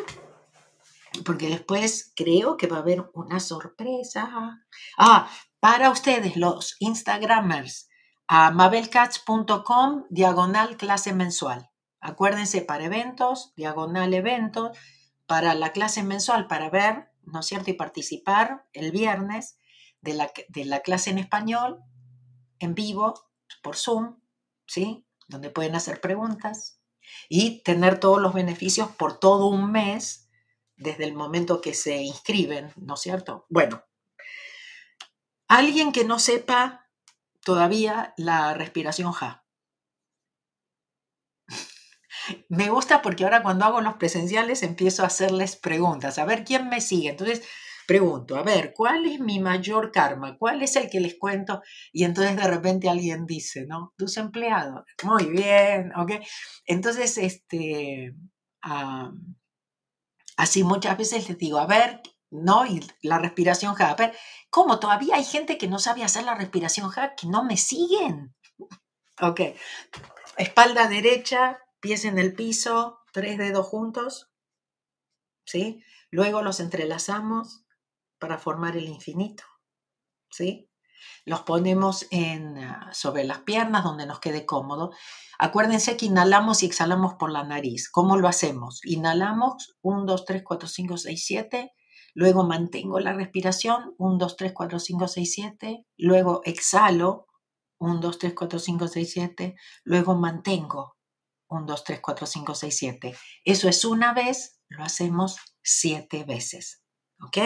porque después creo que va a haber una sorpresa. Ah, para ustedes, los Instagramers, a mabelcats.com, diagonal clase mensual. Acuérdense para eventos, diagonal eventos, para la clase mensual, para ver, ¿no es cierto? Y participar el viernes de la, de la clase en español, en vivo, por Zoom, ¿sí? Donde pueden hacer preguntas y tener todos los beneficios por todo un mes desde el momento que se inscriben, ¿no es cierto? Bueno, alguien que no sepa todavía la respiración Ja. Me gusta porque ahora cuando hago los presenciales empiezo a hacerles preguntas, a ver quién me sigue. Entonces pregunto, a ver, ¿cuál es mi mayor karma? ¿Cuál es el que les cuento? Y entonces de repente alguien dice, ¿no? Tus empleados. Muy bien, ¿ok? Entonces, este, Así muchas veces les digo, a ver, ¿no? Y la respiración. A ver, ¿cómo? Todavía hay gente que no sabe hacer la respiración ja, que no me siguen. Ok. Espalda derecha, pies en el piso, tres dedos juntos. ¿Sí? Luego los entrelazamos para formar el infinito. ¿Sí? Los ponemos en, ah, sobre las piernas donde nos quede cómodo. Acuérdense que inhalamos y exhalamos por la nariz. ¿Cómo lo hacemos? Inhalamos 1, 2, 3, 4, 5, 6, 7. Luego mantengo la respiración 1, 2, 3, 4, 5, 6, 7. Luego exhalo 1, 2, 3, 4, 5, 6, 7. Luego mantengo 1, 2, 3, 4, 5, 6, 7. Eso es una vez, lo hacemos siete veces. ¿Ok?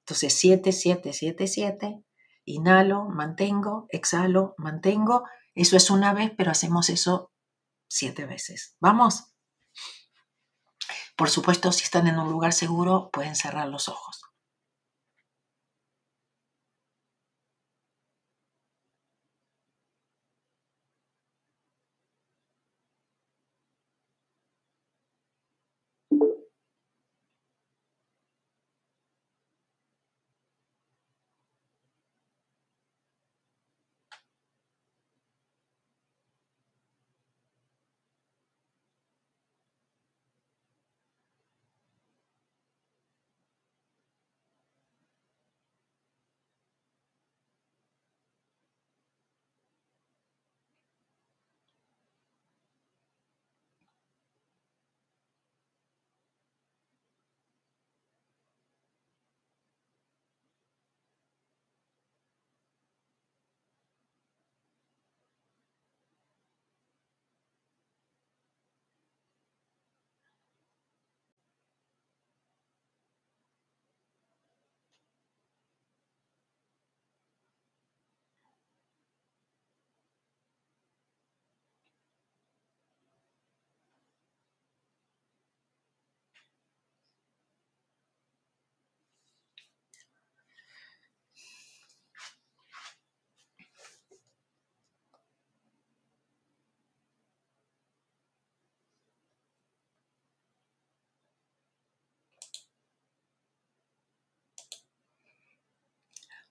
Entonces 7, 7, 7, 7. Inhalo, mantengo, exhalo, mantengo eso es una vez, pero hacemos eso siete veces. ¿Vamos? Por supuesto, si están en un lugar seguro, pueden cerrar los ojos.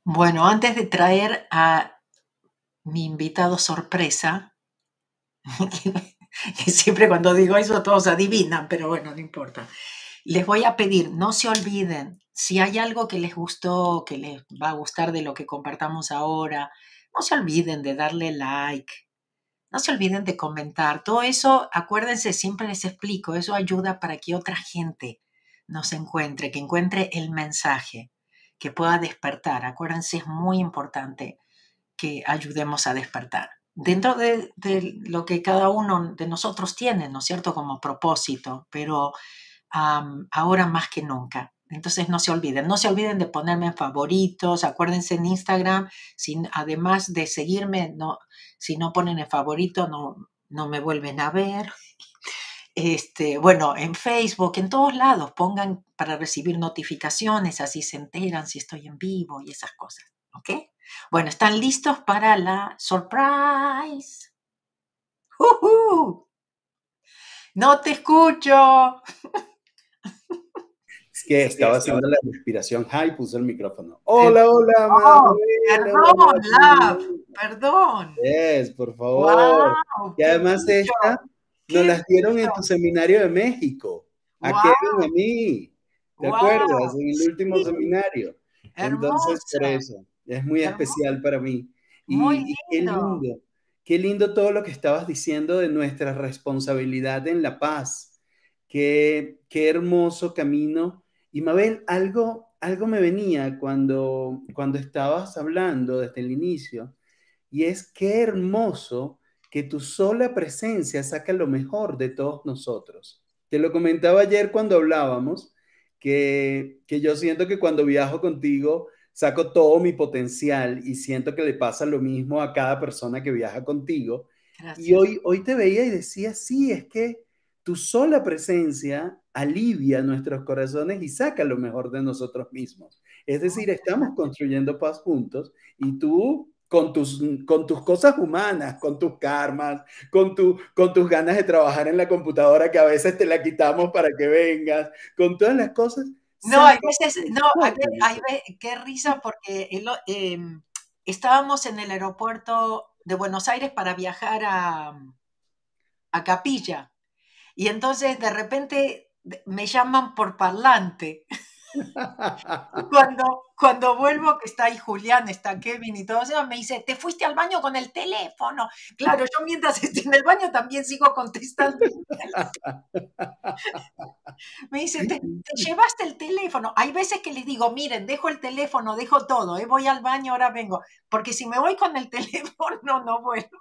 Bueno, antes de traer a mi invitado sorpresa, que, siempre cuando digo eso todos adivinan, pero bueno, no importa. Les voy a pedir, no se olviden, si hay algo que les gustó, que les va a gustar de lo que compartamos ahora, no se olviden de darle like, no se olviden de comentar. Todo eso, acuérdense, siempre les explico, eso ayuda para que otra gente nos encuentre, que encuentre el mensaje que pueda despertar. Acuérdense, es muy importante que ayudemos a despertar. Dentro de, lo que cada uno de nosotros tiene, ¿no es cierto?, como propósito, pero ahora más que nunca. Entonces no se olviden, no se olviden de ponerme en favoritos, acuérdense en Instagram, sin, además de seguirme, no, si no ponen en favorito, no, no me vuelven a ver. Este, bueno, en Facebook, en todos lados, pongan para recibir notificaciones, así se enteran si estoy en vivo y esas cosas. ¿Ok? Bueno, ¿están listos para la surprise? No te escucho. Es que estaba haciendo la respiración. Ay, puse el micrófono. Hola, hola, oh, Perdón, love, perdón. Yes, por favor. y además esta nos las dieron en tu seminario de México. A Kevin a mí. ¿Te acuerdas? En el último seminario. Entonces, por eso. Es muy especial para mí. Y, y, qué lindo. Qué lindo todo lo que estabas diciendo de nuestra responsabilidad en la paz. Qué, qué hermoso camino. Y Mabel, algo, algo me venía cuando, cuando estabas hablando desde el inicio, y es qué hermoso que tu sola presencia saca lo mejor de todos nosotros. Te lo comentaba ayer cuando hablábamos, que, que yo siento que cuando viajo contigo saco todo mi potencial y siento que le pasa lo mismo a cada persona que viaja contigo. Y hoy, hoy te veía y decía, sí, es que tu sola presencia alivia nuestros corazones y saca lo mejor de nosotros mismos. Es decir, estamos construyendo paz juntos y tú con tus, con tus cosas humanas, con tus karmas, con, tu, con tus ganas de trabajar en la computadora que a veces te la quitamos para que vengas, con todas las cosas. No, hay veces, no, hay, qué risa porque em, estábamos en el aeropuerto de Buenos Aires para viajar a, a Capilla y entonces de repente me llaman por parlante. cuando, cuando vuelvo, que está ahí Julián, está Kevin y todo eso, me dice, te fuiste al baño con el teléfono. Claro, yo mientras estoy en el baño también sigo contestando. me dice, ¿Te, llevaste el teléfono. Hay veces que les digo, miren, dejo el teléfono, dejo todo, ¿eh? voy al baño, ahora vengo. Porque si me voy con el teléfono, no vuelvo.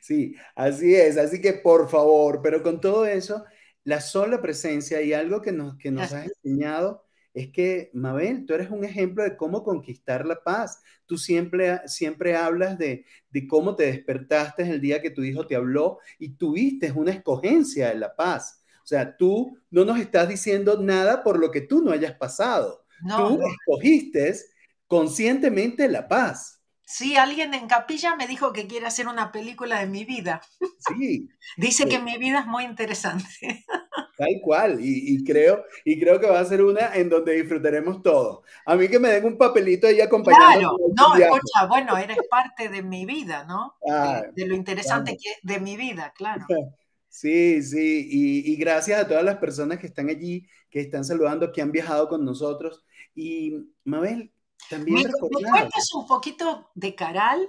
Sí, así es. Así que por favor, pero con todo eso, la sola presencia y algo que nos, que nos has enseñado es que, Mabel, tú eres un ejemplo de cómo conquistar la paz. Tú siempre, siempre hablas de, de cómo te despertaste el día que tu hijo te habló y tuviste una escogencia de la paz. O sea, tú no nos estás diciendo nada por lo que tú no hayas pasado. tú escogiste conscientemente la paz. Sí, alguien en capilla me dijo que quiere hacer una película de mi vida. Sí. Dice que mi vida es muy interesante. Tal cual, y, creo, y creo que va a ser una en donde disfrutaremos todo. A mí que me den un papelito ahí acompañando. Claro, no, escucha, bueno, eres parte de mi vida, ¿no? Ah, de, lo interesante que de mi vida, claro. Sí, sí, y, y, gracias a todas las personas que están allí, que están saludando, que han viajado con nosotros. Y Mabel, también ¿Me, cuentas un poquito de Caral?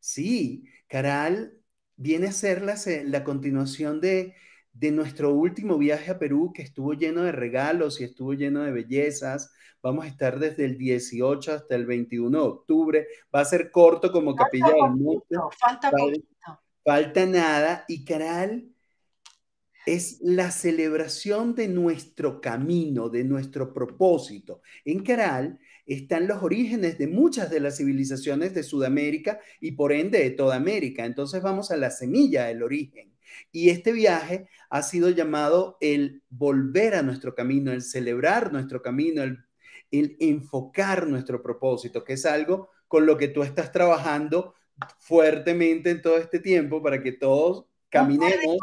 Sí, Caral viene a ser la, la continuación de, de nuestro último viaje a Perú, que estuvo lleno de regalos y estuvo lleno de bellezas. Vamos a estar desde el 18 hasta el 21 de octubre. Va a ser corto como Capilla del Monte. Falta poquito. Falta nada. Y Caral es la celebración de nuestro camino, de nuestro propósito. En Caral están los orígenes de muchas de las civilizaciones de Sudamérica y por ende de toda América. Entonces vamos a la semilla del origen. Y este viaje ha sido llamado el volver a nuestro camino, el celebrar nuestro camino, el, enfocar nuestro propósito, que es algo con lo que tú estás trabajando fuertemente en todo este tiempo para que todos caminemos.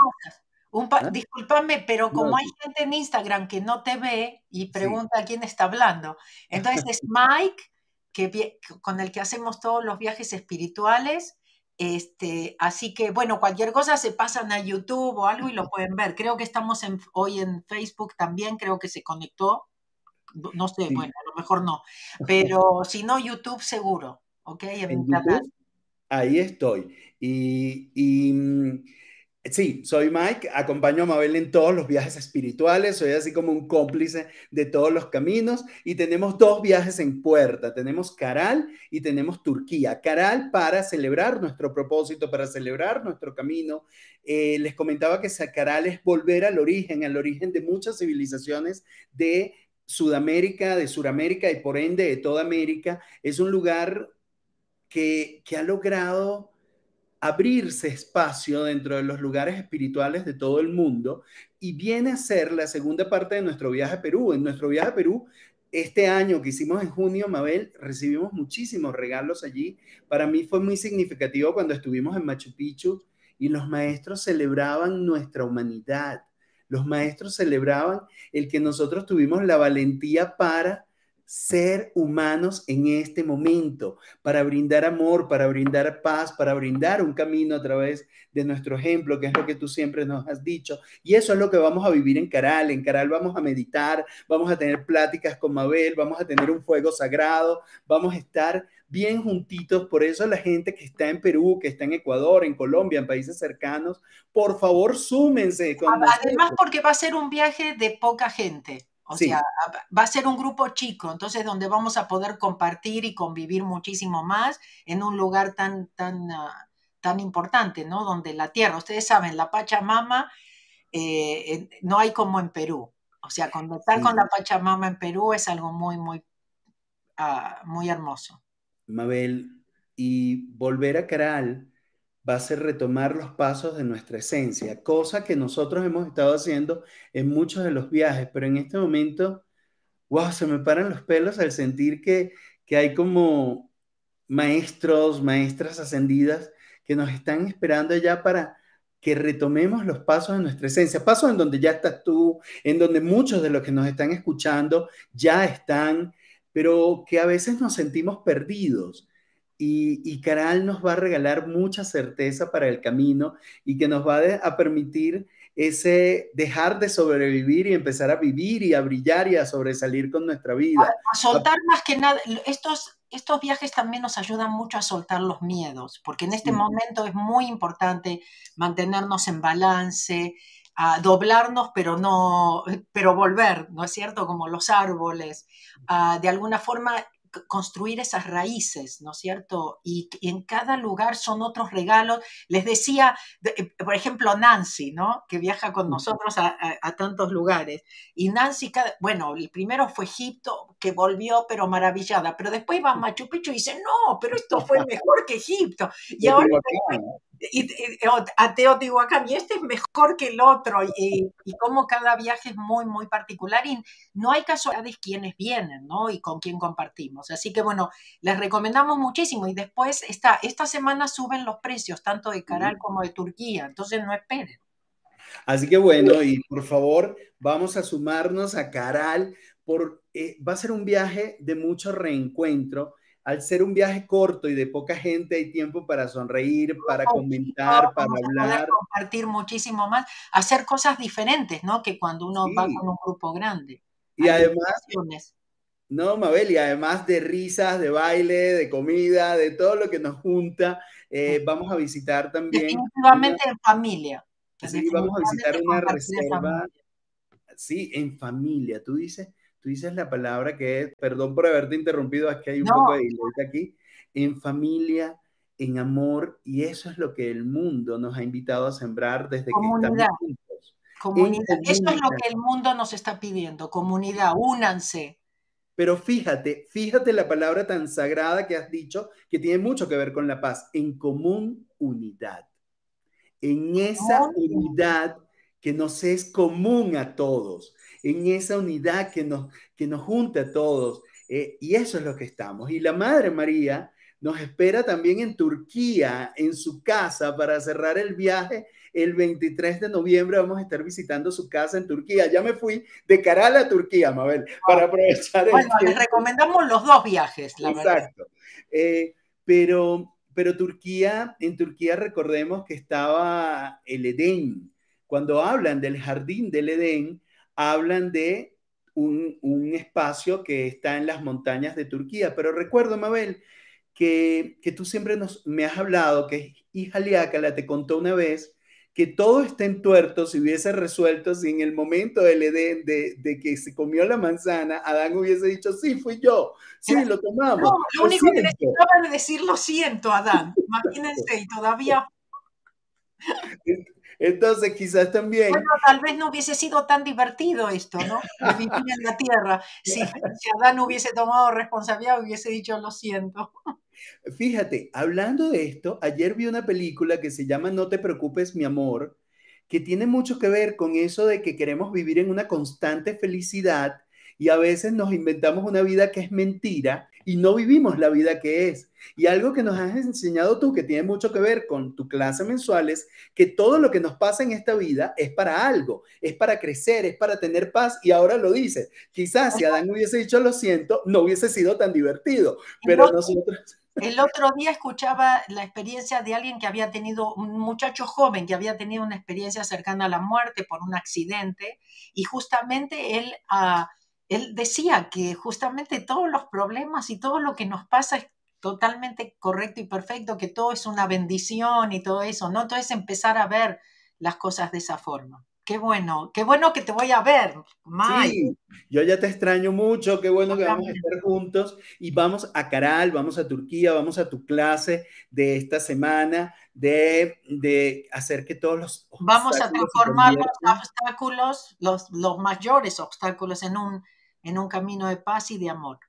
¿Ah? Discúlpame, pero como hay gente en Instagram que no te ve y pregunta quién está hablando, entonces es Mike, que, con el que hacemos todos los viajes espirituales. Este, así que, bueno, cualquier cosa se pasan a YouTube o algo y lo pueden ver. Creo que estamos hoy en Facebook también, creo que se conectó. No sé, bueno, a lo mejor no. Pero si no, YouTube seguro. ¿Ok? En ahí estoy. Y, y mm, Sí, soy Mike, acompaño a Mabel en todos los viajes espirituales, soy así como un cómplice de todos los caminos y tenemos dos viajes en puerta, tenemos Caral y tenemos Turquía. Caral para celebrar nuestro propósito, para celebrar nuestro camino. Eh, les comentaba que Caral es volver al origen, al origen de muchas civilizaciones de Sudamérica, de Suramérica y por ende de toda América. Es un lugar que, que ha logrado abrirse espacio dentro de los lugares espirituales de todo el mundo y viene a ser la segunda parte de nuestro viaje a Perú. En nuestro viaje a Perú, este año que hicimos en junio, Mabel, recibimos muchísimos regalos allí. Para mí fue muy significativo cuando estuvimos en Machu Picchu y los maestros celebraban nuestra humanidad. Los maestros celebraban el que nosotros tuvimos la valentía para ser humanos en este momento, para brindar amor, para brindar paz, para brindar un camino a través de nuestro ejemplo, que es lo que tú siempre nos has dicho. Y eso es lo que vamos a vivir en Caral. En Caral vamos a meditar, vamos a tener pláticas con Mabel, vamos a tener un fuego sagrado, vamos a estar bien juntitos. Por eso la gente que está en Perú, que está en Ecuador, en Colombia, en países cercanos, por favor, súmense. Además, porque va a ser un viaje de poca gente. O sea, va a ser un grupo chico, entonces donde vamos a poder compartir y convivir muchísimo más en un lugar tan, tan, ah, tan importante, ¿no? Donde la tierra, ustedes saben, la Pachamama eh, no hay como en Perú. O sea, conectar con la Pachamama en Perú es algo muy, muy, ah, muy hermoso. Mabel, y volver a Caral va a ser retomar los pasos de nuestra esencia, cosa que nosotros hemos estado haciendo en muchos de los viajes, pero en este momento, wow, se me paran los pelos al sentir que, que hay como maestros, maestras ascendidas que nos están esperando ya para que retomemos los pasos de nuestra esencia, pasos en donde ya estás tú, en donde muchos de los que nos están escuchando ya están, pero que a veces nos sentimos perdidos y, Caral nos va a regalar mucha certeza para el camino y que nos va a, permitir ese dejar de sobrevivir y empezar a vivir y a brillar y a sobresalir con nuestra vida. A, soltar más que nada, estos, estos viajes también nos ayudan mucho a soltar los miedos, porque en este momento es muy importante mantenernos en balance, a doblarnos, pero no, pero volver, ¿no es cierto? Como los árboles, de alguna forma construir esas raíces, ¿no es cierto? Y, en cada lugar son otros regalos. Les decía, eh, por ejemplo, Nancy, ¿no? Que viaja con nosotros a, tantos lugares. Y Nancy, bueno, el primero fue Egipto, que volvió, pero maravillada. Pero después va a Machu Picchu y dice, no, pero esto fue mejor que Egipto. Y ahora y, a Teotihuacán, y este es mejor que el otro, y, y como cada viaje es muy, muy particular, y no hay casualidades quienes vienen, ¿no? Y con quién compartimos. Así que bueno, les recomendamos muchísimo, y después esta, esta semana suben los precios, tanto de Caral como de Turquía, entonces no esperen. Así que bueno, y por favor, vamos a sumarnos a Caral, por, eh, va a ser un viaje de mucho reencuentro al ser un viaje corto y de poca gente, hay tiempo para sonreír, para comentar, para hablar. compartir muchísimo más, hacer cosas diferentes, ¿no? Que cuando uno va con un grupo grande. Y además, no, Mabel, y además de risas, de baile, de comida, de todo lo que nos junta, eh, vamos a visitar también. Definitivamente en familia. Sí, vamos a visitar una reserva. Sí, en familia. Tú dices, tú dices la palabra que es, perdón por haberte interrumpido, es que hay un poco de delay aquí, en familia, en amor, y eso es lo que el mundo nos ha invitado a sembrar desde que estamos juntos. Comunidad. Eso es lo que el mundo nos está pidiendo, comunidad, únanse. Pero fíjate, fíjate la palabra tan sagrada que has dicho, que tiene mucho que ver con la paz, en común unidad. En esa unidad que nos es común a todos en esa unidad que nos, que nos junta a todos. Eh, y eso es lo que estamos. Y la Madre María nos espera también en Turquía, en su casa, para cerrar el viaje. El 23 de noviembre vamos a estar visitando su casa en Turquía. Ya me fui de cara a la Turquía, Mabel, para ah, aprovechar. Bueno, les recomendamos los dos viajes, la Exacto. Eh, pero, pero Turquía, en Turquía recordemos que estaba el Edén. Cuando hablan del jardín del Edén, hablan de un, espacio que está en las montañas de Turquía. Pero recuerdo, Mabel, que, tú siempre nos, me has hablado, que hija Liácala te contó una vez que todo está en tuerto si hubiese resuelto si en el momento del Edén de, que se comió la manzana, Adán hubiese dicho, sí, fui yo, sí, lo tomamos. No, lo, único que necesitaba era decir lo siento, Adán. Imagínense, y todavía... Entonces, quizás también. Bueno, tal vez no hubiese sido tan divertido esto, ¿no? Vivir en la tierra. Si, si Adán hubiese tomado responsabilidad, hubiese dicho lo siento. Fíjate, hablando de esto, ayer vi una película que se llama No te preocupes, mi amor, que tiene mucho que ver con eso de que queremos vivir en una constante felicidad y a veces nos inventamos una vida que es mentira y no vivimos la vida que es. Y algo que nos has enseñado tú, que tiene mucho que ver con tu clase mensual, es que todo lo que nos pasa en esta vida es para algo, es para crecer, es para tener paz. Y ahora lo dices. Quizás si Adán hubiese dicho lo siento, no hubiese sido tan divertido, pero nosotros... El otro día escuchaba la experiencia de alguien que había tenido, un muchacho joven que había tenido una experiencia cercana a la muerte por un accidente y justamente él... Uh, él decía que justamente todos los problemas y todo lo que nos pasa es totalmente correcto y perfecto, que todo es una bendición y todo eso, ¿no? Entonces empezar a ver las cosas de esa forma. Qué bueno, qué bueno que te voy a ver, Mike. Sí, yo ya te extraño mucho, qué bueno que vamos a estar juntos y vamos a Caral, vamos a Turquía, vamos a tu clase de esta semana de, de hacer que todos los... Vamos a transformar los obstáculos, los, los mayores obstáculos en un, en un camino de paz y de amor.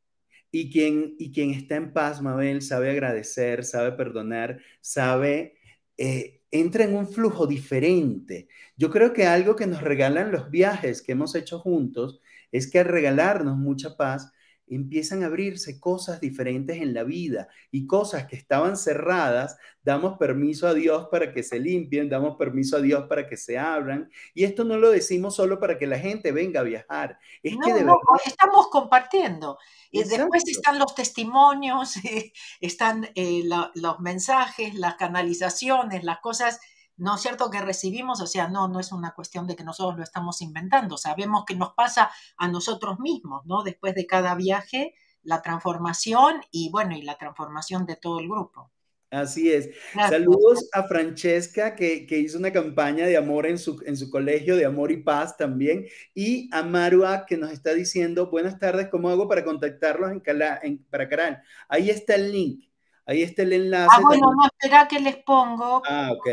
Y quien, y quien está en paz, Mabel, sabe agradecer, sabe perdonar, sabe, eh, entra en un flujo diferente. Yo creo que algo que nos regalan los viajes que hemos hecho juntos es que al regalarnos mucha paz, empiezan a abrirse cosas diferentes en la vida y cosas que estaban cerradas, damos permiso a Dios para que se limpien, damos permiso a Dios para que se abran. Y esto no lo decimos solo para que la gente venga a viajar. Es que de no, estamos compartiendo. Y después están los testimonios, están eh, los mensajes, las canalizaciones, las cosas ¿no es cierto? Que recibimos, o sea, no, no es una cuestión de que nosotros lo estamos inventando, sabemos que nos pasa a nosotros mismos, ¿no? Después de cada viaje, la transformación y bueno, y la transformación de todo el grupo. Así es. Saludos a Francesca, que, hizo una campaña de amor en su, en su colegio, de amor y paz también, y a Marua, que nos está diciendo, buenas tardes, ¿cómo hago para contactarlos en, en para Caral? Ahí está el link. Ahí está el enlace. Ah, bueno, no, espera que les pongo. Ah, ok.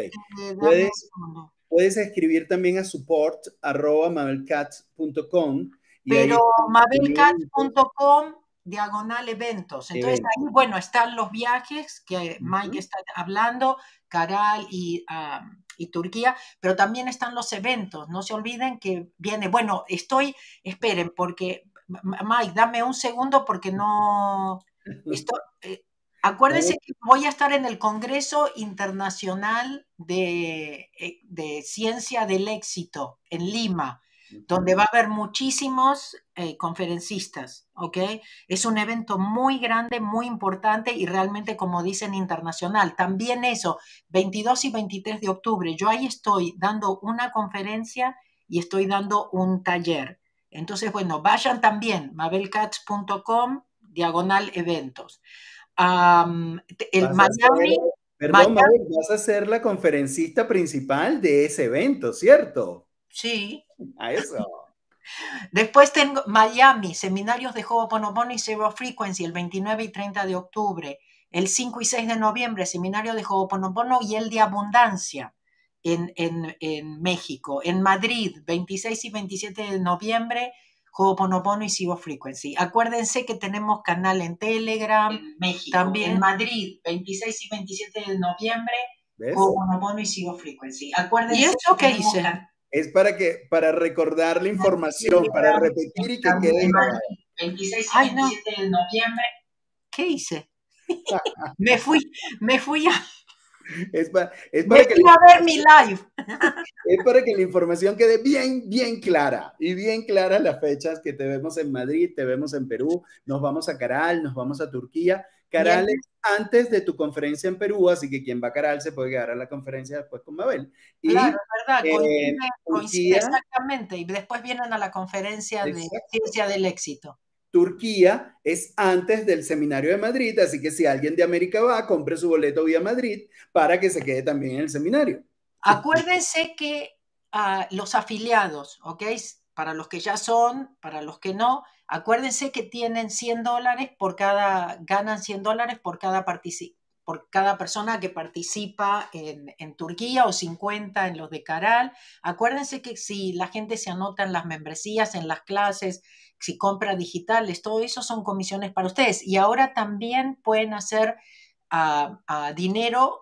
Puedes, escribir también a support arroba mabelcats.com. Pero mabelcats.com diagonal eventos. Entonces ahí, bueno, están los viajes que Mike está hablando, Caral y, y, Turquía, pero también están los eventos. No se olviden que viene, bueno, estoy, esperen, porque Mike, dame un segundo porque no, esto, eh, Acuérdense que voy a estar en el Congreso Internacional de, eh, de Ciencia del Éxito en Lima, donde va a haber muchísimos eh, conferencistas, ¿ok? Es un evento muy grande, muy importante y realmente, como dicen, internacional. También eso, 22 y 23 de octubre, yo ahí estoy dando una conferencia y estoy dando un taller. Entonces, bueno, vayan también, mabelcats.com, diagonal eventos el Miami. perdón, vas a ser la conferencista principal de ese evento, ¿cierto? Sí. A eso. Después tengo Miami, seminarios de Ho'oponopono y Zero Frequency, el 29 y 30 de octubre. El 5 y 6 de noviembre, seminario de Ho'oponopono y el de Abundancia en, en, en México. En Madrid, 26 y 27 de noviembre, Ho'oponopono y Sigo Frequency. Acuérdense que tenemos canal en Telegram, en México, también en Madrid, 26 y 27 de noviembre, Ho'oponopono y Sigo Frequency. Acuérdense ¿Y esto qué hice? Es para que para recordar la información, para repetir y que quede 26 y 27 de noviembre. ¿Qué hice? me fui, me fui a es para, es para que a ver mi live. Es para que la información quede bien, bien clara y bien clara las fechas que te vemos en Madrid, te vemos en Perú, nos vamos a Caral, nos vamos a Turquía. Caral es antes de tu conferencia en Perú, así que quien va a Caral se puede quedar a la conferencia después con Mabel. Y, claro, verdad, eh, coincide, exactamente. Y después vienen a la conferencia de Ciencia del Éxito. Turquía es antes del seminario de Madrid, así que si alguien de América va, compre su boleto vía Madrid para que se quede también en el seminario. Acuérdense que uh, los afiliados, ¿ok? Para los que ya son, para los que no, acuérdense que tienen 100 dólares por cada, ganan 100 dólares por cada por cada persona que participa en, en, Turquía o 50 en los de Caral. Acuérdense que si la gente se anota en las membresías, en las clases, si compra digitales, todo eso son comisiones para ustedes. Y ahora también pueden hacer dinero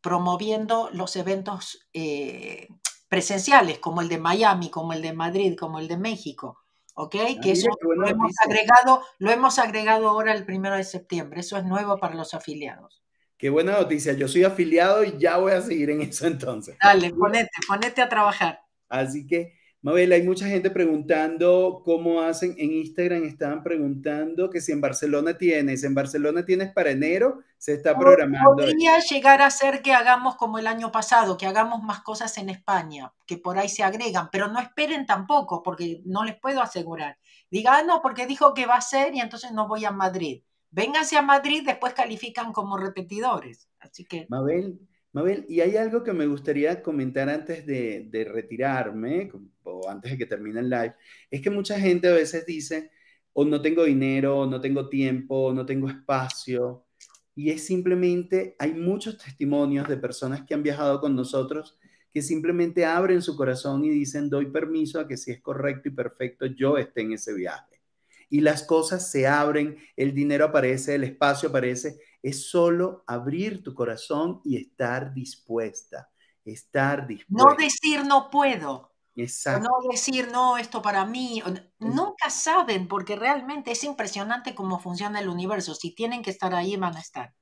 promoviendo los eventos eh, presenciales, como el de Miami, como el de Madrid, como el de México. ¿Ok? Ah, que eso lo hemos, agregado, lo hemos agregado ahora el primero de septiembre. Eso es nuevo para los afiliados. Qué buena noticia. Yo soy afiliado y ya voy a seguir en eso entonces. Dale, ponete, ponete a trabajar. Así que Mabel, hay mucha gente preguntando cómo hacen en Instagram. Estaban preguntando que si en Barcelona tienes, en Barcelona tienes para enero, se está programando. Podría llegar a ser que hagamos como el año pasado, que hagamos más cosas en España, que por ahí se agregan, pero no esperen tampoco, porque no les puedo asegurar. Diga, ah, no, porque dijo que va a ser y entonces no voy a Madrid. Vénganse a Madrid, después califican como repetidores. Así que. Mabel, Mabel, y hay algo que me gustaría comentar antes de, retirarme, o antes de que termine el live, es que mucha gente a veces dice, o no tengo dinero, o no tengo tiempo, o no tengo espacio, y es simplemente, hay muchos testimonios de personas que han viajado con nosotros que simplemente abren su corazón y dicen, doy permiso a que si es correcto y perfecto, yo esté en ese viaje. Y las cosas se abren, el dinero aparece, el espacio aparece, es solo abrir tu corazón y estar dispuesta, estar dispuesta. No decir no puedo. Exacto. No decir no, esto para mí. Nunca saben porque realmente es impresionante cómo funciona el universo. Si tienen que estar ahí, van a estar.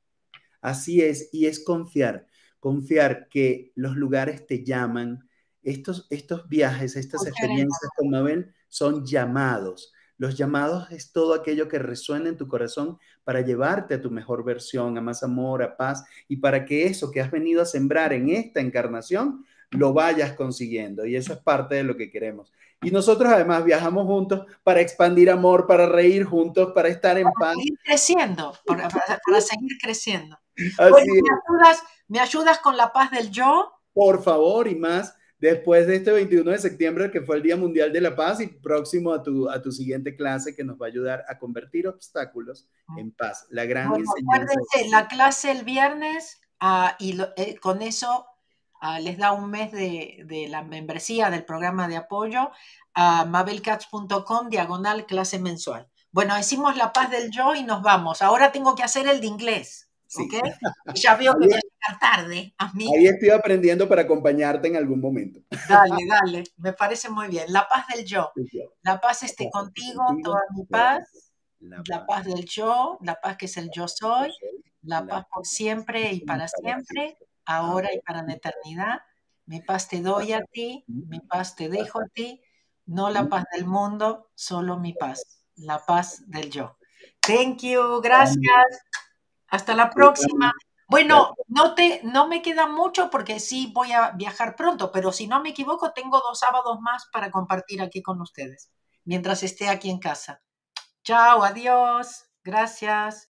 Así es, y es confiar, confiar que los lugares te llaman. Estos, estos viajes, estas experiencias con Mabel son llamados los llamados es todo aquello que resuena en tu corazón para llevarte a tu mejor versión, a más amor, a paz, y para que eso que has venido a sembrar en esta encarnación lo vayas consiguiendo. Y eso es parte de lo que queremos. Y nosotros además viajamos juntos para expandir amor, para reír juntos, para estar en paz. Seguir creciendo, para, seguir creciendo. ¿me, ayudas, ¿Me ayudas con la paz del yo? Por favor, y más después de este 21 de septiembre, que fue el Día Mundial de la Paz, y próximo a tu, a tu siguiente clase que nos va a ayudar a convertir obstáculos en paz. La gran enseñanza. la clase el viernes ah, y eh, con eso ah, les da un mes de, de, la membresía del programa de apoyo a mabelcats.com diagonal clase mensual. Bueno, decimos la paz del yo y nos vamos. Ahora tengo que hacer el de inglés. Ya veo que voy a llegar tarde. A mí. Ahí estoy aprendiendo para acompañarte en algún momento. Dale, dale, me parece muy bien. La paz del yo. La paz esté contigo, toda mi paz. La paz del yo, la paz que es el yo soy, la paz por siempre y para siempre, ahora y para la eternidad. Mi paz te doy a ti, mi paz te dejo a ti, no la paz del mundo, solo mi paz, la paz del yo. Thank you, gracias. Hasta la próxima. Bueno, no, te, no me queda mucho porque sí voy a viajar pronto, pero si no me equivoco, tengo dos sábados más para compartir aquí con ustedes, mientras esté aquí en casa. Chao, adiós, gracias.